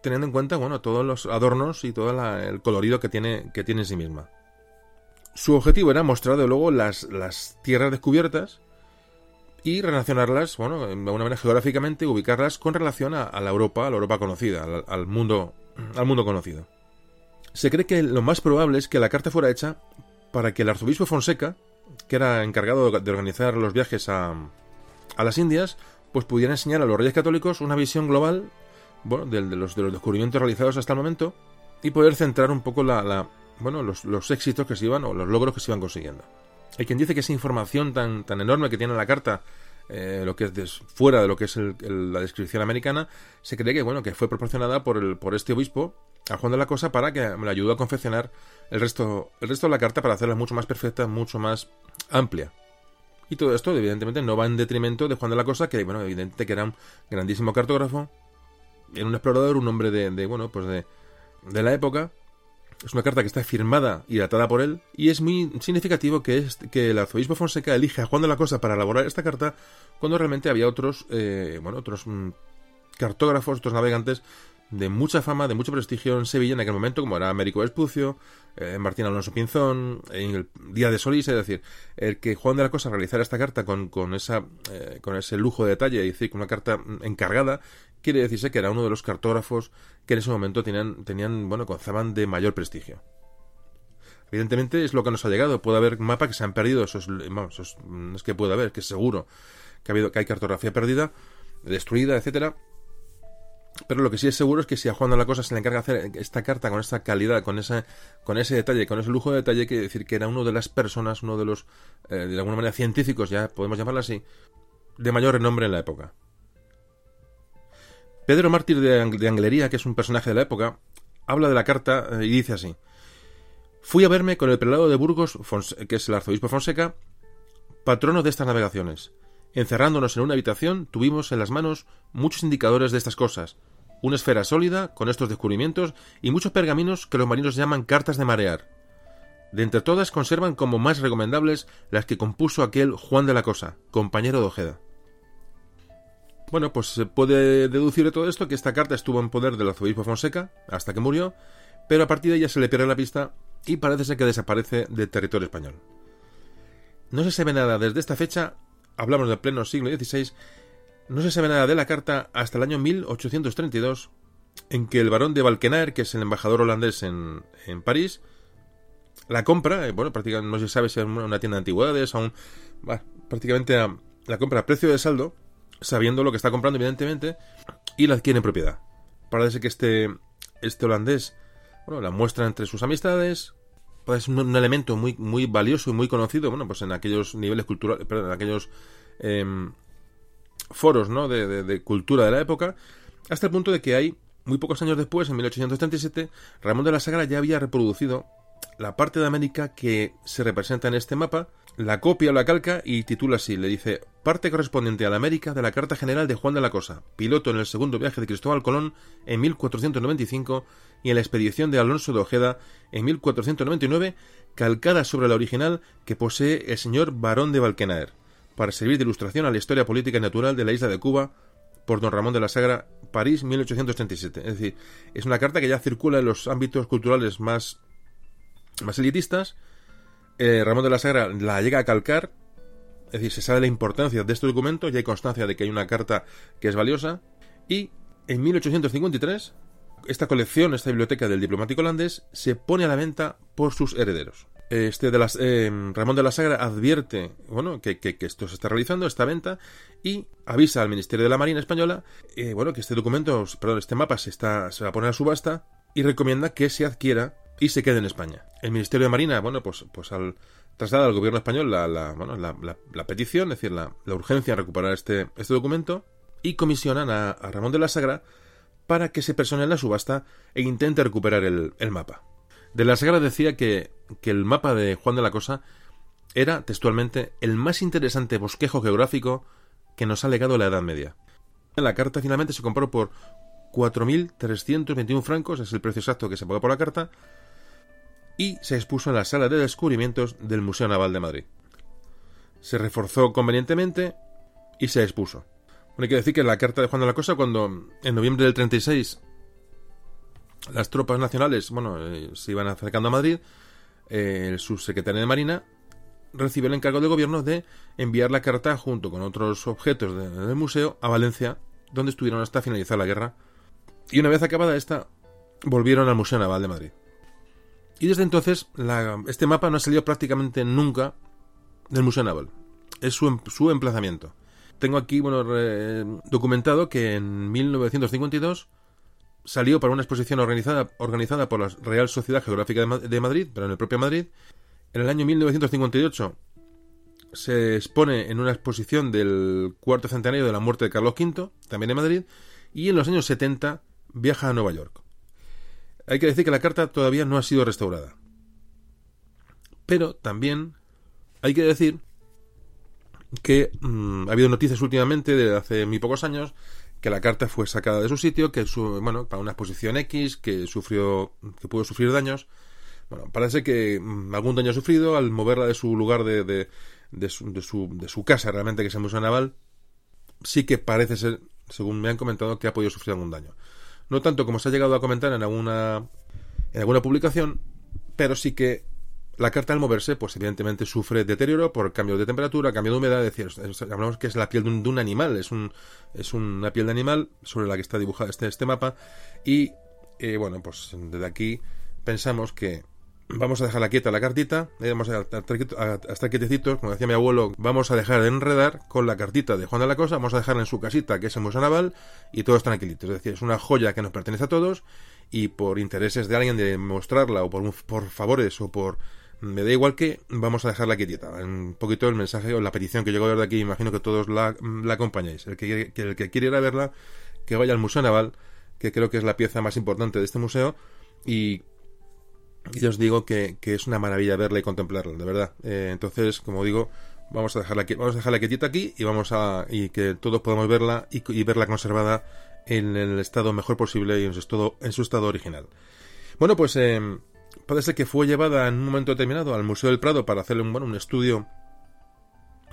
teniendo en cuenta, bueno, todos los adornos y todo el colorido que tiene, que tiene en sí misma. Su objetivo era mostrar de luego las, las tierras descubiertas y relacionarlas, bueno, de alguna manera geográficamente, ubicarlas con relación a, la Europa, a la Europa conocida, al, mundo, al mundo conocido. Se cree que lo más probable es que la carta fuera hecha para que el arzobispo Fonseca, que era encargado de organizar los viajes a, a las Indias, pues pudiera enseñar a los reyes católicos una visión global bueno, de, los, de los descubrimientos realizados hasta el momento y poder centrar un poco la, bueno, los, los, éxitos que se iban o los logros que se iban consiguiendo. Hay quien dice que esa información tan, tan enorme que tiene la carta, eh, lo que es fuera de lo que es la descripción americana, se cree que bueno que fue proporcionada por, el, por este obispo a Juan de la Cosa para que me le ayudó a confeccionar el resto, el resto de la carta para hacerla mucho más perfecta, mucho más amplia. Y todo esto, evidentemente, no va en detrimento de Juan de la Cosa, que, bueno, evidente que era un grandísimo cartógrafo, era un explorador, un hombre de, de bueno, pues de, de la época, es una carta que está firmada y datada por él, y es muy significativo que, es, que el arzobispo Fonseca elige a Juan de la Cosa para elaborar esta carta, cuando realmente había otros, eh, bueno, otros mm, cartógrafos, otros navegantes de mucha fama, de mucho prestigio en Sevilla en aquel momento, como era Américo Vespucio, eh, Martín Alonso Pinzón, en el Día de Solís, es decir, el que Juan de la Cosa realizara esta carta con, con, esa, eh, con ese lujo de detalle, es decir, con una carta encargada, quiere decirse que era uno de los cartógrafos que en ese momento tenían, tenían bueno, gozaban de mayor prestigio. Evidentemente es lo que nos ha llegado. Puede haber mapas que se han perdido, eso es, es que puede haber, que es seguro que, ha habido, que hay cartografía perdida, destruida, etcétera. Pero lo que sí es seguro es que si a Juan de la Cosa se le encarga hacer esta carta con esta calidad, con esa, con ese detalle, con ese lujo de detalle, quiere decir que era uno de las personas, uno de los, eh, de alguna manera, científicos, ya podemos llamarlo así, de mayor renombre en la época. Pedro Mártir de, Anglería, que es un personaje de la época, habla de la carta eh, y dice así: Fui a verme con el prelado de Burgos, que es el arzobispo Fonseca, patrono de estas navegaciones. Encerrándonos en una habitación, tuvimos en las manos muchos indicadores de estas cosas, una esfera sólida con estos descubrimientos y muchos pergaminos que los marinos llaman cartas de marear. De entre todas conservan como más recomendables las que compuso aquel Juan de la Cosa, compañero de Ojeda. Bueno, pues se puede deducir de todo esto que esta carta estuvo en poder del arzobispo Fonseca hasta que murió, pero a partir de ella se le pierde la pista y parece ser que desaparece del territorio español. No se sabe nada desde esta fecha, hablamos del pleno siglo XVI, no se sabe nada de la carta hasta el año 1832, en que el barón de Valkenaer, que es el embajador holandés en, París, la compra, eh, bueno, prácticamente no se sabe si es una tienda de antigüedades, aún, prácticamente la compra a precio de saldo, sabiendo lo que está comprando, evidentemente, y la adquiere en propiedad. Parece que este, este holandés, bueno, la muestra entre sus amistades, pues es un, elemento muy, muy valioso y muy conocido, bueno, pues en aquellos niveles culturales, perdón, en aquellos em, foros, ¿no? De, de, cultura de la época, hasta el punto de que hay, muy pocos años después, en 1837, Ramón de la Sagra ya había reproducido la parte de América que se representa en este mapa, la copia o la calca y titula así, le dice parte correspondiente a la América de la Carta General de Juan de la Cosa, piloto en el segundo viaje de Cristóbal Colón en 1495 y en la expedición de Alonso de Ojeda en 1499, calcada sobre la original que posee el señor Barón de Valquenaer, para servir de ilustración a la historia política y natural de la isla de Cuba por don Ramón de la Sagra, París 1837. Es decir, es una carta que ya circula en los ámbitos culturales más, más elitistas, eh, Ramón de la Sagra la llega a calcar, es decir, se sabe la importancia de este documento, ya hay constancia de que hay una carta que es valiosa, y en 1853 esta colección, esta biblioteca del diplomático holandés, se pone a la venta por sus herederos. Este de las, eh, Ramón de la Sagra advierte bueno, que, esto se está realizando, esta venta, y avisa al Ministerio de la Marina Española eh, bueno, que este documento, perdón, este mapa se, está, se va a poner a subasta y recomienda que se adquiera y se quede en España. El Ministerio de Marina, bueno, pues, pues al trasladar al gobierno español la, la, bueno, la, petición, es decir, la, urgencia en recuperar este, este documento, y comisionan a, Ramón de la Sagra para que se persone en la subasta e intente recuperar el, el mapa. De la Sagra decía que, que el mapa de Juan de la Cosa era, textualmente, el más interesante bosquejo geográfico que nos ha legado la Edad Media. La carta finalmente se compró por 4.321 francos, es el precio exacto que se paga por la carta, y se expuso en la sala de descubrimientos del Museo Naval de Madrid. Se reforzó convenientemente y se expuso. hay que decir que la carta de Juan de la Cosa, cuando en noviembre del 36 las tropas nacionales, bueno, eh, se iban acercando a Madrid, eh, el subsecretario de Marina recibió el encargo del gobierno de enviar la carta junto con otros objetos del museo a Valencia, donde estuvieron hasta finalizar la guerra. Y una vez acabada esta, volvieron al Museo Naval de Madrid. Y desde entonces, este mapa no ha salido prácticamente nunca del Museo Naval. Es su, em, emplazamiento. Tengo aquí, bueno, documentado que en 1952 salió para una exposición organizada, organizada por la Real Sociedad Geográfica de, Madrid, pero en el propio Madrid. En el año 1958 se expone en una exposición del cuarto centenario de la muerte de Carlos V, también en Madrid, y en los años 70 viaja a Nueva York. Hay que decir que la carta todavía no ha sido restaurada. Pero también hay que decir que mm, ha habido noticias últimamente de hace muy pocos años que la carta fue sacada de su sitio, que su, bueno, para una exposición X, que sufrió, que pudo sufrir daños. Bueno, parece que mm, algún daño ha sufrido al moverla de su lugar de, de, de, su, de, su, de su casa, realmente, que es el Museo Naval. Sí que parece ser, según me han comentado, que ha podido sufrir algún daño. No tanto como se ha llegado a comentar en alguna, en alguna publicación, pero sí que la carta al moverse, pues evidentemente sufre deterioro por cambio de temperatura, cambio de humedad, es decir, hablamos que es la piel de un, animal, es una piel de animal sobre la que está dibujado este, este mapa y eh, bueno, pues desde aquí pensamos que vamos a dejar la quieta la cartita, eh, vamos a, estar quietecitos, como decía mi abuelo, vamos a dejar de enredar con la cartita de Juan de la Cosa, vamos a dejarla en su casita, que es el Museo Naval, y todos tranquilitos. Es decir, es una joya que nos pertenece a todos, y por intereses de alguien de mostrarla, o por, por favores, o por me da igual que vamos a dejarla quietita. Un poquito el mensaje o la petición que llegó de aquí, imagino que todos la, la acompañáis. El que, el que quiere ir a verla, que vaya al Museo Naval, que creo que es la pieza más importante de este museo. Y, y os digo que, es una maravilla verla y contemplarla, de verdad. Eh, entonces, como digo, vamos a dejarla vamos a dejarla quietita aquí y vamos a y que todos podamos verla y, verla conservada en el estado mejor posible y en su estado, original. Bueno, pues eh, Parece que fue llevada en un momento determinado al Museo del Prado para hacerle un, bueno, estudio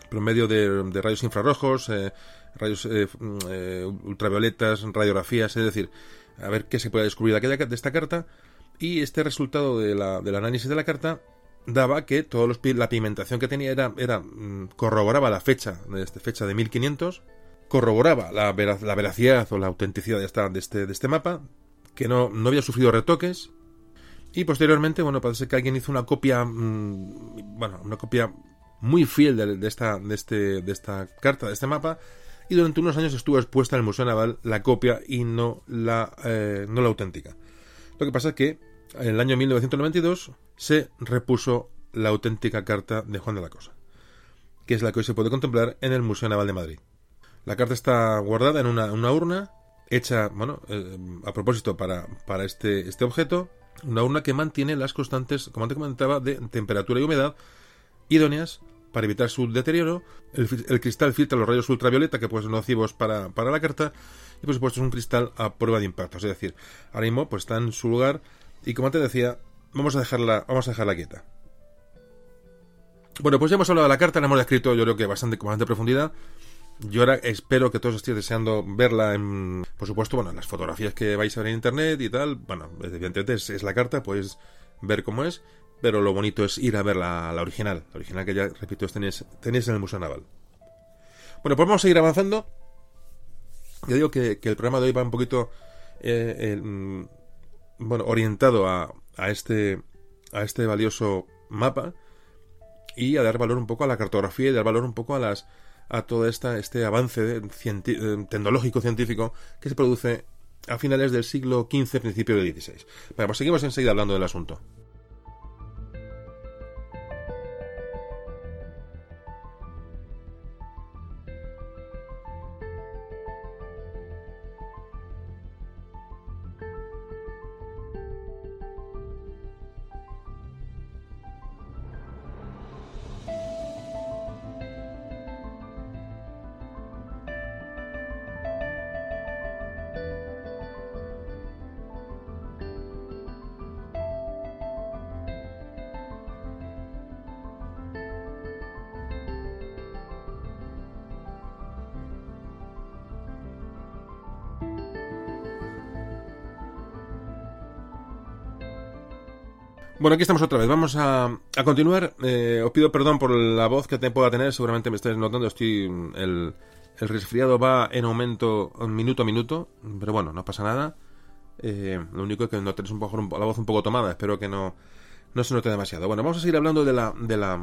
por medio de, rayos infrarrojos, eh, rayos eh, mm, ultravioletas, radiografías, es decir, a ver qué se puede descubrir de, de esta carta. Y este resultado de la, del análisis de la carta daba que todos los, la pigmentación que tenía era, era mm, corroboraba la fecha, de esta fecha de 1500, corroboraba la, la veracidad o la autenticidad de, esta, de, este, de este mapa, que no, no había sufrido retoques, y posteriormente, bueno, parece que alguien hizo una copia, mm, bueno, una copia muy fiel de, esta, de, este, de esta carta, de este mapa, y durante unos años estuvo expuesta en el Museo Naval la copia y no la, eh, no la auténtica. Lo que pasa es que en el año 1992 se repuso la auténtica carta de Juan de la Cosa, que es la que hoy se puede contemplar en el Museo Naval de Madrid. La carta está guardada en una, urna hecha, bueno, eh, a propósito para, para este, este objeto, una urna que mantiene las constantes, como antes comentaba, de temperatura y humedad idóneas para evitar su deterioro. El, cristal filtra los rayos ultravioleta que pueden ser nocivos para, para, la carta. Y por supuesto es un cristal a prueba de impacto. Es decir, ahora mismo pues, está en su lugar. Y como antes decía, vamos a dejarla, vamos a dejarla quieta. Bueno, pues ya hemos hablado de la carta, la hemos descrito yo creo que bastante con bastante profundidad. Yo ahora espero que todos estéis deseando verla en, por supuesto, bueno, las fotografías que vais a ver en internet y tal. Bueno, evidentemente es, la carta, podéis ver cómo es, pero lo bonito es ir a ver la, original. La original que ya, repito, tenéis, tenéis en el Museo Naval. Bueno, pues vamos a seguir avanzando. Yo digo que, el programa de hoy va un poquito eh, mm, bueno, orientado a, a, este, a este valioso mapa y a dar valor un poco a la cartografía y dar valor un poco a las a todo esta, este avance eh, tecnológico científico que se produce a finales del siglo XV, principio del XVI. Bueno, pues seguimos enseguida hablando del asunto. Bueno, aquí estamos otra vez. Vamos a, a continuar. Eh, os pido perdón por la voz que pueda tener. Seguramente me estáis notando. Estoy. El, el resfriado va en aumento minuto a minuto. Pero bueno, no pasa nada. Eh, lo único es que no tenéis un poco, la voz un poco tomada. Espero que no, no se note demasiado. Bueno, vamos a seguir hablando de la, de la,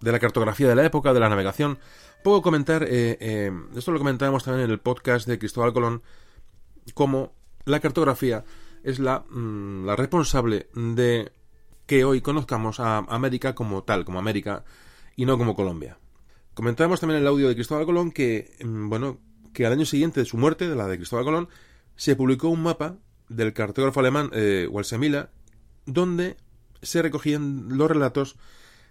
de la cartografía de la época, de la navegación. Puedo comentar. Eh, eh, esto lo comentábamos también en el podcast de Cristóbal Colón. Cómo la cartografía es la, mm, la responsable de que hoy conozcamos a América como tal, como América, y no como Colombia. Comentábamos también en el audio de Cristóbal Colón que, mm, bueno, que al año siguiente de su muerte, de la de Cristóbal Colón, se publicó un mapa del cartógrafo alemán eh, Walsemila, donde se recogían los relatos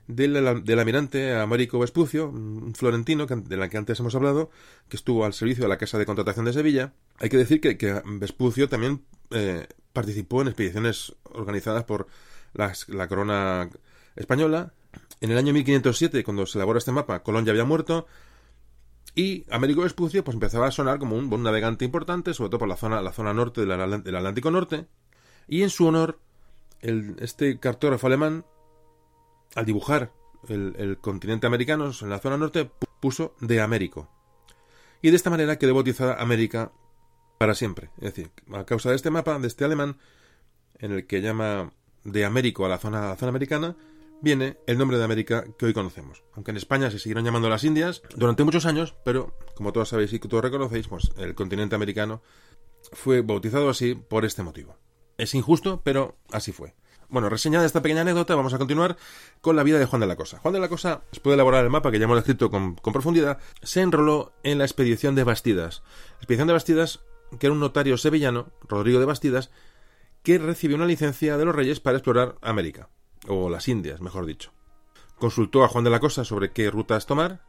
del, del, almirante Américo Vespucio, un florentino de la que antes hemos hablado, que estuvo al servicio de la Casa de Contratación de Sevilla. Hay que decir que, Vespucio también eh, participó en expediciones organizadas por la, corona española. En el año 1507, cuando se elabora este mapa, Colón ya había muerto. Y Américo Vespucio pues empezaba a sonar como un, navegante importante, sobre todo por la zona, la zona norte del, Atlántico Norte. Y en su honor, el, este cartógrafo alemán, al dibujar el, continente americano en la zona norte, puso de Américo. Y de esta manera quedó bautizada América para siempre. Es decir, a causa de este mapa, de este alemán, en el que llama de Américo a la zona, zona americana, viene el nombre de América que hoy conocemos. Aunque en España se siguieron llamando las Indias durante muchos años, pero como todos sabéis y todos reconocéis, pues el continente americano fue bautizado así por este motivo. Es injusto, pero así fue. Bueno, reseñada esta pequeña anécdota, vamos a continuar con la vida de Juan de la Cosa. Juan de la Cosa, después de elaborar el mapa que ya hemos escrito con, con profundidad, se enroló en la expedición de Bastidas. La expedición de Bastidas, que era un notario sevillano, Rodrigo de Bastidas, que recibió una licencia de los reyes para explorar América, o las Indias, mejor dicho. Consultó a Juan de la Cosa sobre qué rutas tomar,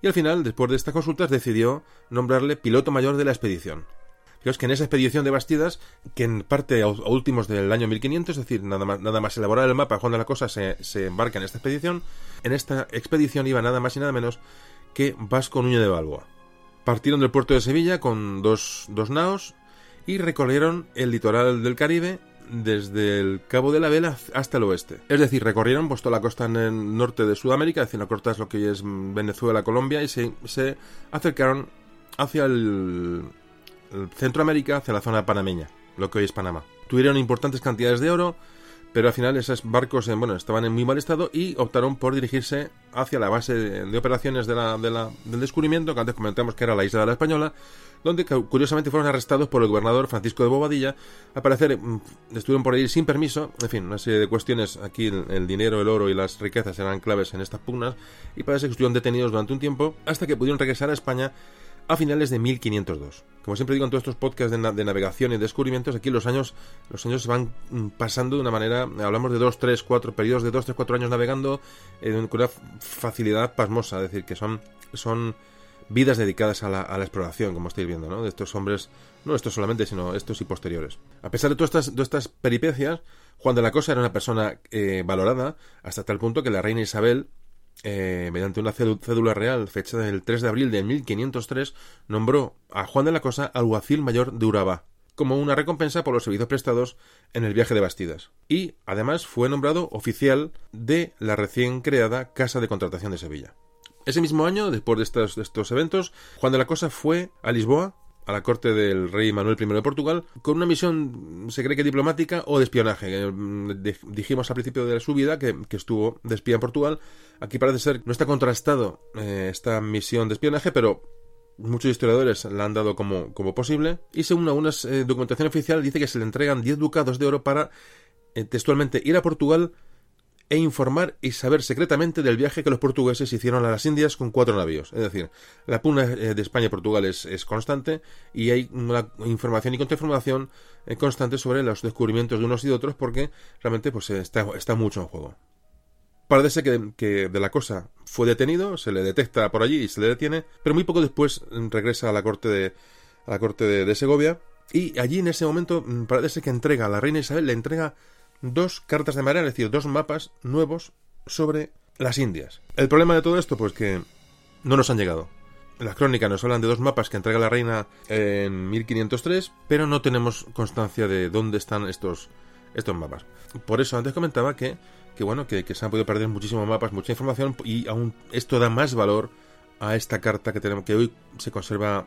y al final, después de estas consultas, decidió nombrarle piloto mayor de la expedición. Fijaos que en esa expedición de Bastidas, que en parte a últimos del año 1500, es decir, nada más, nada más elaborar el mapa, Juan de la Cosa se, embarca en esta expedición. En esta expedición iba nada más y nada menos que Vasco Nuño de Balboa. Partieron del puerto de Sevilla con dos, dos naos y recorrieron el litoral del Caribe desde el Cabo de la Vela hasta el oeste. Es decir, recorrieron pues, toda la costa en el norte de Sudamérica, decir, la costa es lo que es Venezuela, Colombia, y se, se acercaron hacia el, Centroamérica, hacia la zona panameña, lo que hoy es Panamá. Tuvieron importantes cantidades de oro, pero al final esos barcos bueno, estaban en muy mal estado y optaron por dirigirse hacia la base de, operaciones del descubrimiento, que antes comentamos que era la isla de la Española, donde curiosamente fueron arrestados por el gobernador Francisco de Bobadilla. Al parecer mm, estuvieron por ahí sin permiso, en fin, una serie de cuestiones. Aquí el, dinero, el oro y las riquezas eran claves en estas pugnas, y parece que estuvieron detenidos durante un tiempo hasta que pudieron regresar a España a finales de 1502. Como siempre digo en todos estos podcasts de, navegación y descubrimientos, aquí los años, los años se van mm, pasando de una manera, hablamos de 2, 3, 4 periodos de 2, 3, 4 años navegando eh, con una facilidad pasmosa, es decir, que son, son vidas dedicadas a la, exploración, como estáis viendo, ¿no? De estos hombres, no estos solamente, sino estos y posteriores. A pesar de todas estas, estas peripecias, Juan de la Cosa era una persona eh, valorada hasta tal punto que la reina Isabel, eh, mediante una cédula real fechada el 3 de abril de 1503, nombró a Juan de la Cosa alguacil mayor de Urabá, como una recompensa por los servicios prestados en el viaje de Bastidas. Y, además, fue nombrado oficial de la recién creada Casa de Contratación de Sevilla. Ese mismo año, después de estos, estos eventos, Juan de la Cosa fue a Lisboa a la corte del rey Manuel I de Portugal con una misión, se cree que diplomática o de espionaje. Mm, dijimos al principio de su vida que, estuvo de espía en Portugal. Aquí parece ser, no está contrastado eh, esta misión de espionaje, pero muchos historiadores la han dado como, posible. Y según una eh, documentación oficial dice que se le entregan 10 ducados de oro para eh, textualmente ir a Portugal e informar y saber secretamente del viaje que los portugueses hicieron a las Indias con cuatro navíos. Es decir, la pugna eh, de España y Portugal es, constante y hay una información y contrainformación eh, constante sobre los descubrimientos de unos y de otros porque realmente pues, está, está mucho en juego. Parece que, que, de la cosa fue detenido, se le detecta por allí y se le detiene, pero muy poco después mm, regresa a la corte de, a la corte de Segovia y allí en ese momento mm, parece que entrega a la reina Isabel, le entrega dos cartas de marea, es decir, dos mapas nuevos sobre las Indias. El problema de todo esto, pues que no nos han llegado. las crónicas nos hablan de dos mapas que entrega la reina en 1503, pero no tenemos constancia de dónde están estos, estos mapas. Por eso antes comentaba que, que bueno, que, que se han podido perder muchísimos mapas, mucha información y aún esto da más valor a esta carta que tenemos que hoy se conserva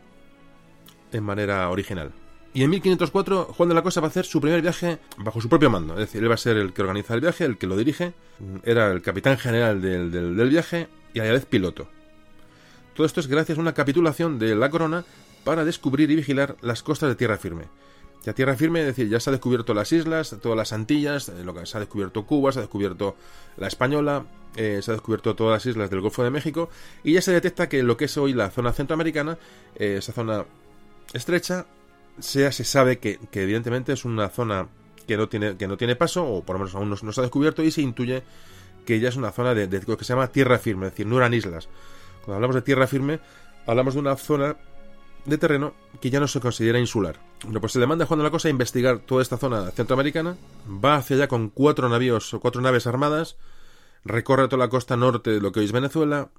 en manera original. Y en 1504 Juan de la Cosa va a hacer su primer viaje bajo su propio mando, es decir, él va a ser el que organiza el viaje, el que lo dirige, era el capitán general del, viaje y a la vez piloto. Todo esto es gracias a una capitulación de la corona para descubrir y vigilar las costas de tierra firme. Ya tierra firme, es decir, ya se ha descubierto las islas, todas las Antillas, eh, lo que se ha descubierto Cuba, se ha descubierto la Española, eh, se ha descubierto todas las islas del Golfo de México y ya se detecta que lo que es hoy la zona centroamericana, eh, esa zona estrecha, sea, se sabe que, evidentemente es una zona que no tiene, que no tiene paso, o por lo menos aún no, se ha descubierto, y se intuye que ya es una zona de, de, lo que se llama tierra firme, es decir, no eran islas. Cuando hablamos de tierra firme, hablamos de una zona de terreno que ya no se considera insular. Bueno, pues se le manda a Juan de la Cosa a investigar toda esta zona centroamericana, va hacia allá con cuatro navíos o cuatro naves armadas, recorre toda la costa norte de lo que hoy es Venezuela,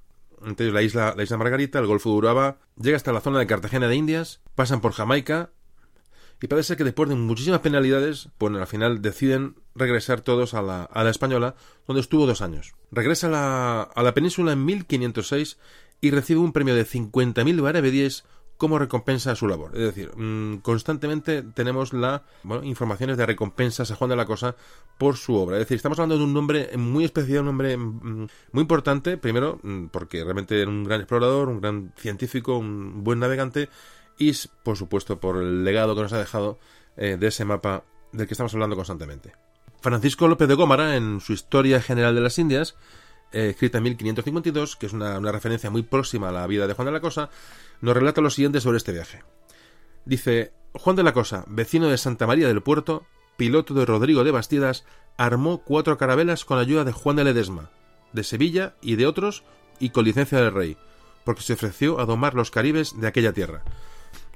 entonces la isla, la isla Margarita, el Golfo de Urabá, llega hasta la zona de Cartagena de Indias, pasan por Jamaica, y parece que después de muchísimas penalidades, bueno, al final deciden regresar todos a la, a la española, donde estuvo dos años. Regresa a la, a la península en 1506 y recibe un premio de 50.000 maravedíes como recompensa a su labor. Es decir, mmm, constantemente tenemos la bueno, informaciones de recompensas a Juan de la Cosa por su obra. Es decir, estamos hablando de un nombre muy especial, un nombre mmm, muy importante, primero mmm, porque realmente era un gran explorador, un gran científico, un buen navegante y, por supuesto, por el legado que nos ha dejado eh, de ese mapa del que estamos hablando constantemente. Francisco López de Gómara, en su Historia General de las Indias, eh, escrita en 1552, que es una, una, referencia muy próxima a la vida de Juan de la Cosa, nos relata lo siguiente sobre este viaje. Dice, Juan de la Cosa, vecino de Santa María del Puerto, piloto de Rodrigo de Bastidas, armó cuatro carabelas con ayuda de Juan de Ledesma, de Sevilla y de otros, y con licencia del rey, porque se ofreció a domar los caribes de aquella tierra.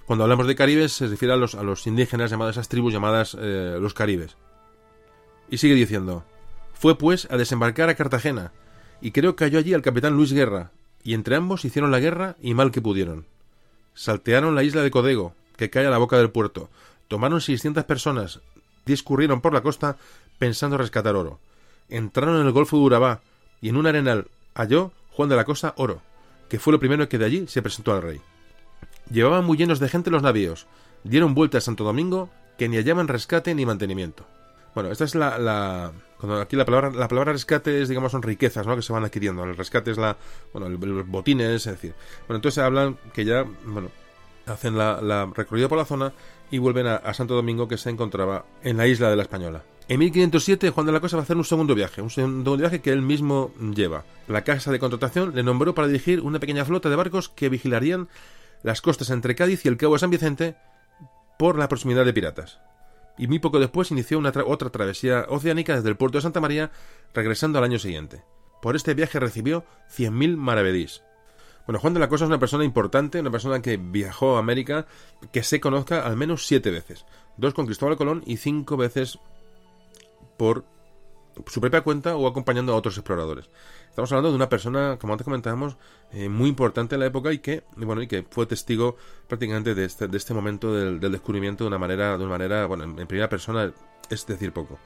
Cuando hablamos de caribes se refiere a los, indígenas llamados, esas tribus llamadas eh, los caribes. Y sigue diciendo, fue pues a desembarcar a Cartagena, y creo que halló allí al capitán Luis Guerra, y entre ambos hicieron la guerra y mal que pudieron. Saltearon la isla de Codego, que cae a la boca del puerto, tomaron seiscientas personas, discurrieron por la costa pensando rescatar oro. Entraron en el Golfo de Urabá, y en un arenal halló Juan de la Cosa oro, que fue lo primero que de allí se presentó al rey. Llevaban muy llenos de gente los navíos, dieron vuelta a Santo Domingo, que ni hallaban rescate ni mantenimiento. Bueno, esta es la, cuando aquí la palabra la palabra rescate es digamos son riquezas, ¿no? que se van adquiriendo. El rescate es la bueno, el botines, es decir. Bueno, entonces hablan que ya, bueno, hacen la, la recorrida por la zona y vuelven a, a, Santo Domingo que se encontraba en la isla de la Española. En 1507 Juan de la Cosa va a hacer un segundo viaje, un segundo viaje que él mismo lleva. La casa de contratación le nombró para dirigir una pequeña flota de barcos que vigilarían las costas entre Cádiz y el Cabo de San Vicente por la proximidad de piratas y muy poco después inició una tra otra travesía oceánica desde el puerto de Santa María, regresando al año siguiente. Por este viaje recibió 100.000 maravedís. Bueno, Juan de la Cosa es una persona importante, una persona que viajó a América, que se conozca al menos siete veces. Dos con Cristóbal Colón y cinco veces por su propia cuenta o acompañando a otros exploradores. Estamos hablando de una persona, como antes comentábamos, eh, muy importante en la época y que, bueno, y que fue testigo prácticamente de este, de este momento del, descubrimiento de una manera, de una manera, bueno, en, primera persona, es decir, poco.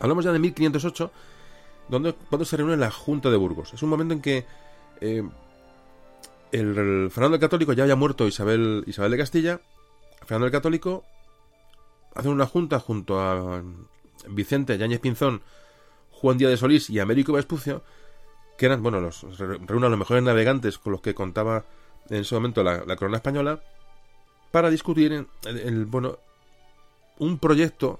Hablamos ya de 1508, donde, cuando se reúne la Junta de Burgos. Es un momento en que eh, el, Fernando el Católico ya haya muerto Isabel, Isabel de Castilla, Fernando el Católico hace una junta junto a Vicente Yáñez Pinzón, Juan Díaz de Solís y Américo Vespucio, que eran, bueno, los reúnen los mejores navegantes con los que contaba en ese momento la, corona española, para discutir el, el, bueno, un proyecto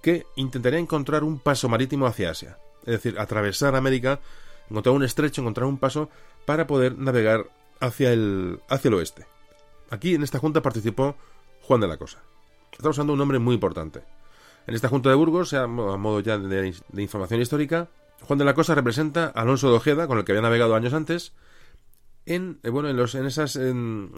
que intentaría encontrar un paso marítimo hacia Asia. Es decir, atravesar América, encontrar un estrecho, encontrar un paso para poder navegar hacia el, hacia el oeste. Aquí en esta junta participó Juan de la Cosa. Estamos de un hombre muy importante. En esta Junta de Burgos, a modo ya de, información histórica, Juan de la Cosa representa a Alonso de Ojeda, con el que había navegado años antes, en, eh, bueno, en, los, en esas,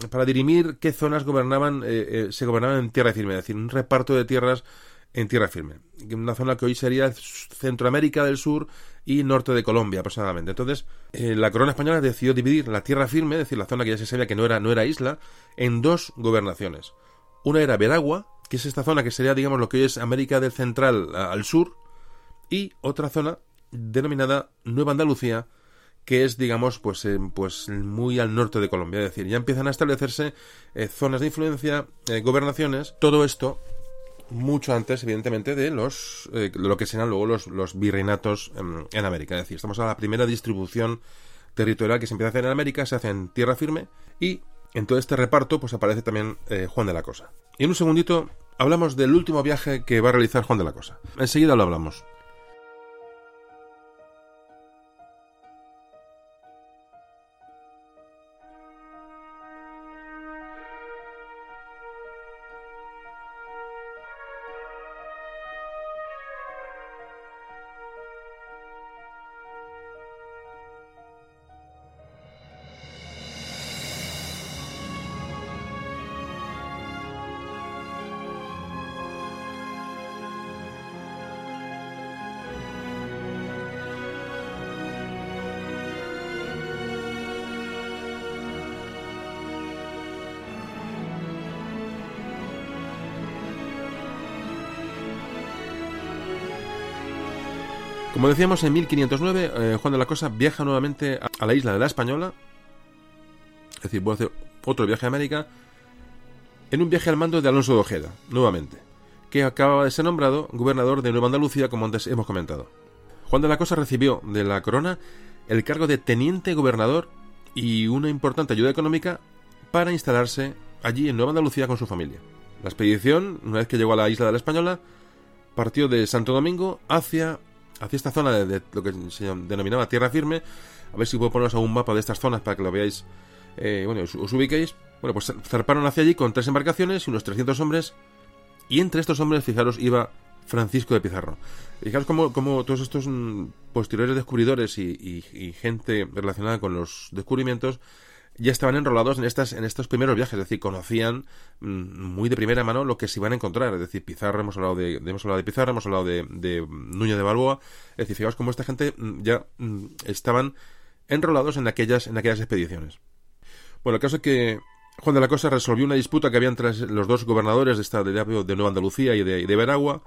para dirimir qué zonas gobernaban, eh, eh, se gobernaban en tierra firme, es decir, un reparto de tierras en tierra firme. Una zona que hoy sería Centroamérica del Sur y norte de Colombia aproximadamente. Entonces, eh, la corona española decidió dividir la tierra firme, es decir, la zona que ya se sabía que no era, no era isla, en dos gobernaciones. Una era Veragua, que es esta zona que sería, digamos, lo que hoy es América del Central al sur, y otra zona denominada Nueva Andalucía, que es, digamos, pues, pues muy al norte de Colombia. Es decir, ya empiezan a establecerse eh, zonas de influencia, eh, gobernaciones, todo esto mucho antes, evidentemente, de los eh, lo que serán luego los, los virreinatos en, en, América. Es decir, estamos a la primera distribución territorial que se empieza a hacer en América, se hace en tierra firme y en todo este reparto pues aparece también Juan de la Cosa. Y en un segundito hablamos del último viaje que va a realizar Juan de la Cosa. Enseguida lo hablamos. Decíamos, en 1509 eh, Juan de la Cosa viaja nuevamente a, la isla de la Española, es decir, voy a hacer otro viaje a América, en un viaje al mando de Alonso de Ojeda, nuevamente, que acababa de ser nombrado gobernador de Nueva Andalucía, como antes hemos comentado. Juan de la Cosa recibió de la corona el cargo de teniente gobernador y una importante ayuda económica para instalarse allí en Nueva Andalucía con su familia. La expedición, una vez que llegó a la isla de la Española, partió de Santo Domingo hacia hacia esta zona de, lo que se denominaba tierra firme. A ver si puedo poneros a un mapa de estas zonas para que lo veáis, eh, bueno, os, ubiquéis. Bueno, pues zarparon hacia allí con tres embarcaciones y unos 300 hombres. Y entre estos hombres, fijaros, iba Francisco de Pizarro. Fijaros cómo, cómo todos estos mm, posteriores descubridores y, gente relacionada con los descubrimientos ya estaban enrolados en estas en estos primeros viajes, es decir, conocían mm, muy de primera mano lo que se iban a encontrar, es decir, Pizarro, hemos hablado de, hemos hablado de Pizarro, hemos hablado de, de Núñez de Balboa, es decir, fijaos cómo esta gente mm, ya mm, estaban enrolados en aquellas en aquellas expediciones. Bueno, el caso es que Juan de la Cosa resolvió una disputa que había entre los dos gobernadores de esta de, Nueva Andalucía y de, de Veragua,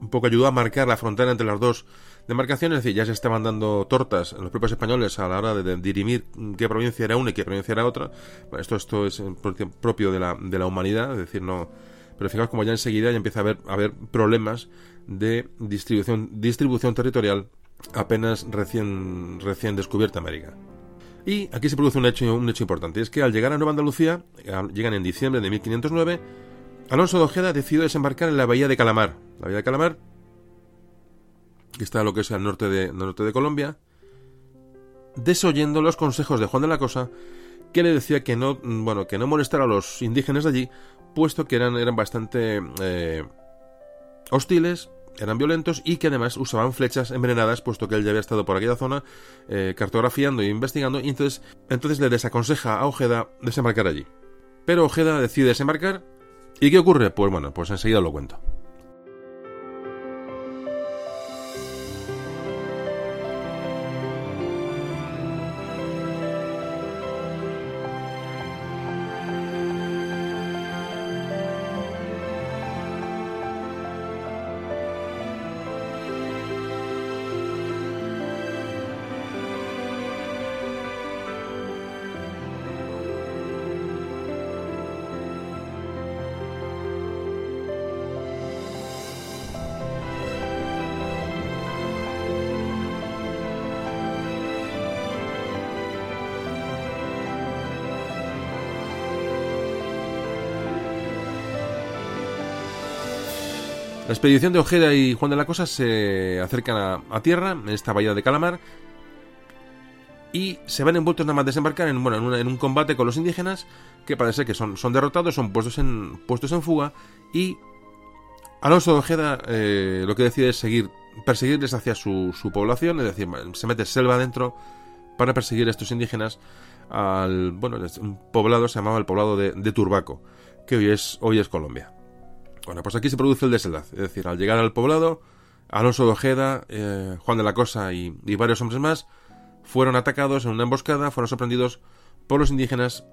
un poco ayudó a marcar la frontera entre las dos demarcaciones, es decir, ya se estaban dando tortas los propios españoles a la hora de, dirimir qué provincia era una y qué provincia era otra. esto, esto es propio de la, de la humanidad, es decir, no... Pero fijaos como ya enseguida ya empieza a haber, a haber problemas de distribución, distribución territorial apenas recién, recién descubierta América. Y aquí se produce un hecho, un hecho importante, es que al llegar a Nueva Andalucía, llegan en diciembre de 1509, Alonso de Ojeda decidió desembarcar en la bahía de Calamar. La bahía de Calamar que está lo que es al norte de, norte de Colombia, desoyendo los consejos de Juan de la Cosa, que le decía que no, bueno, que no molestara a los indígenas de allí, puesto que eran, eran bastante eh, hostiles, eran violentos y que además usaban flechas envenenadas, puesto que él ya había estado por aquella zona eh, cartografiando e investigando, y entonces, entonces le desaconseja a Ojeda desembarcar allí. Pero Ojeda decide desembarcar, ¿y qué ocurre? Pues bueno, pues enseguida lo cuento. La expedición de Ojeda y Juan de la Cosa se acercan a, tierra, en esta bahía de Calamar, y se ven envueltos nada más desembarcar en, bueno, en, un combate con los indígenas, que parece que son, son derrotados, son puestos en, puestos en fuga, y Alonso de Ojeda eh, lo que decide es seguir, perseguirles hacia su, población, es decir, se mete selva adentro para perseguir a estos indígenas al, bueno, un poblado, se llamaba el poblado de, de Turbaco, que hoy es, hoy es Colombia. Bueno, pues aquí se produce el desenlace. Es decir, al llegar al poblado, Alonso de Ojeda, eh, Juan de la Cosa y, varios hombres más fueron atacados en una emboscada, fueron sorprendidos por los indígenas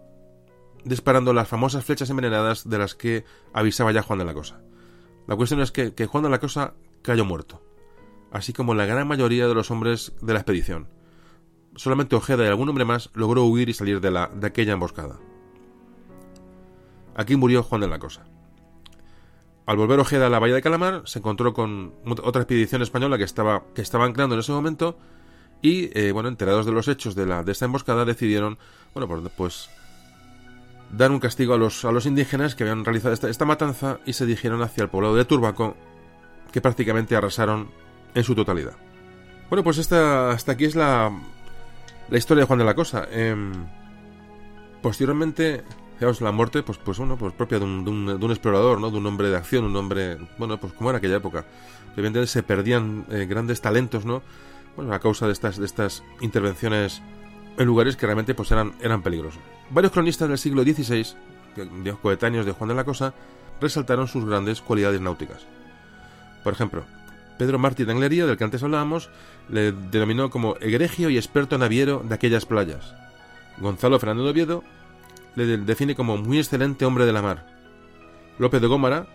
disparando las famosas flechas envenenadas de las que avisaba ya Juan de la Cosa. La cuestión es que, Juan de la Cosa cayó muerto, así como la gran mayoría de los hombres de la expedición. Solamente Ojeda y algún hombre más logró huir y salir de, la, de aquella emboscada. Aquí murió Juan de la Cosa. Al volver Ojeda a la bahía de Calamar, se encontró con otra expedición española que estaba, que estaba anclando en ese momento y, eh, bueno, enterados de los hechos de, la, esta emboscada, decidieron, bueno, pues, pues dar un castigo a los, a los indígenas que habían realizado esta, matanza y se dirigieron hacia el poblado de Turbaco, que prácticamente arrasaron en su totalidad. Bueno, pues esta, hasta aquí es la, la historia de Juan de la Cosa. Em, posteriormente, la muerte, pues, pues bueno, pues propia de un, de un, explorador, ¿no? De un hombre de acción, un hombre, bueno, pues como era aquella época. Evidentemente se perdían eh, grandes talentos, ¿no? Bueno, a causa de estas, de estas intervenciones en lugares que realmente pues eran, eran peligrosos. Varios cronistas del siglo XVI, coetáneos de Juan de la Cosa, resaltaron sus grandes cualidades náuticas. Por ejemplo, Pedro Martí de Anglería, del que antes hablábamos, le denominó como egregio y experto naviero de aquellas playas. Gonzalo Fernando de Oviedo le define como muy excelente hombre de la mar. López de Gómara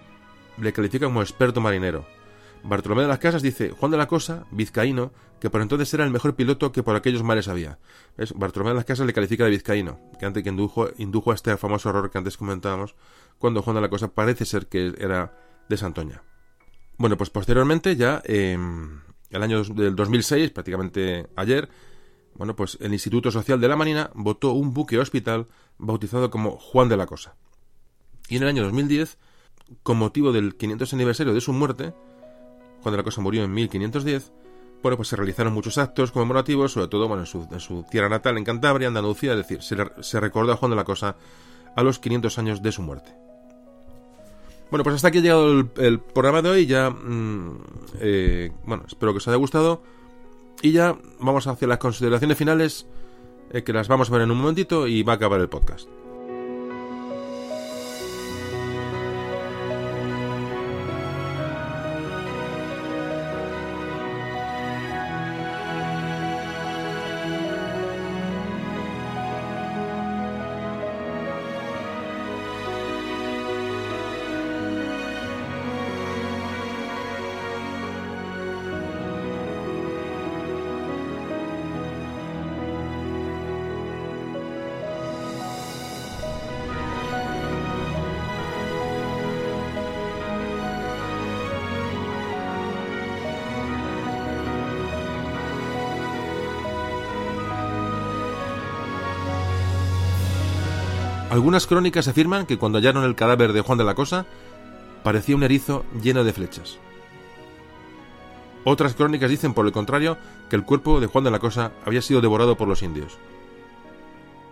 le califica como experto marinero. Bartolomé de las Casas dice, Juan de la Cosa, vizcaíno, que por entonces era el mejor piloto que por aquellos mares había. Bartolomé de las Casas le califica de vizcaíno, que antes que indujo, indujo a este famoso error que antes comentábamos, cuando Juan de la Cosa parece ser que era de Santoña. Bueno, pues posteriormente, ya en el año del 2006, prácticamente ayer, bueno, pues el Instituto Social de la Marina votó un buque hospital bautizado como Juan de la Cosa. Y en el año 2010, con motivo del 500 aniversario de su muerte, cuando la cosa murió en 1510, bueno, pues se realizaron muchos actos conmemorativos, sobre todo bueno, en, su, tierra natal, en Cantabria, Andalucía, es decir, se, recordó a Juan de la Cosa a los 500 años de su muerte. Bueno, pues hasta aquí ha llegado el, programa de hoy, ya, mm, eh, bueno, espero que os haya gustado, y ya vamos hacia las consideraciones finales, eh, que las vamos a ver en un momentito, y va a acabar el podcast. Algunas crónicas afirman que cuando hallaron el cadáver de Juan de la Cosa, parecía un erizo lleno de flechas. Otras crónicas dicen, por el contrario, que el cuerpo de Juan de la Cosa había sido devorado por los indios.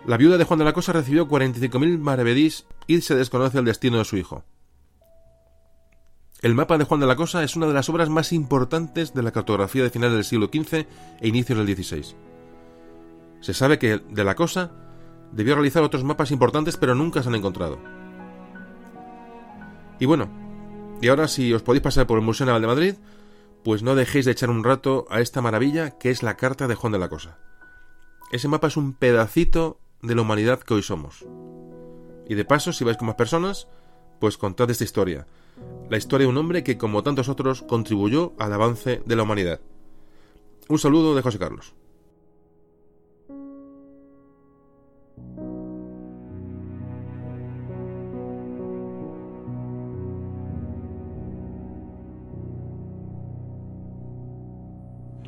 La viuda de Juan de la Cosa recibió 45.000 maravedís y se desconoce el destino de su hijo. El mapa de Juan de la Cosa es una de las obras más importantes de la cartografía de finales del siglo XV e inicios del XVI. Se sabe que de la Cosa Debió realizar otros mapas importantes, pero nunca se han encontrado. Y bueno, y ahora si os podéis pasar por el Museo Naval de Madrid, pues no dejéis de echar un rato a esta maravilla que es la Carta de Juan de la Cosa. Ese mapa es un pedacito de la humanidad que hoy somos. Y de paso, si vais con más personas, pues contad esta historia. La historia de un hombre que, como tantos otros, contribuyó al avance de la humanidad. Un saludo de José Carlos.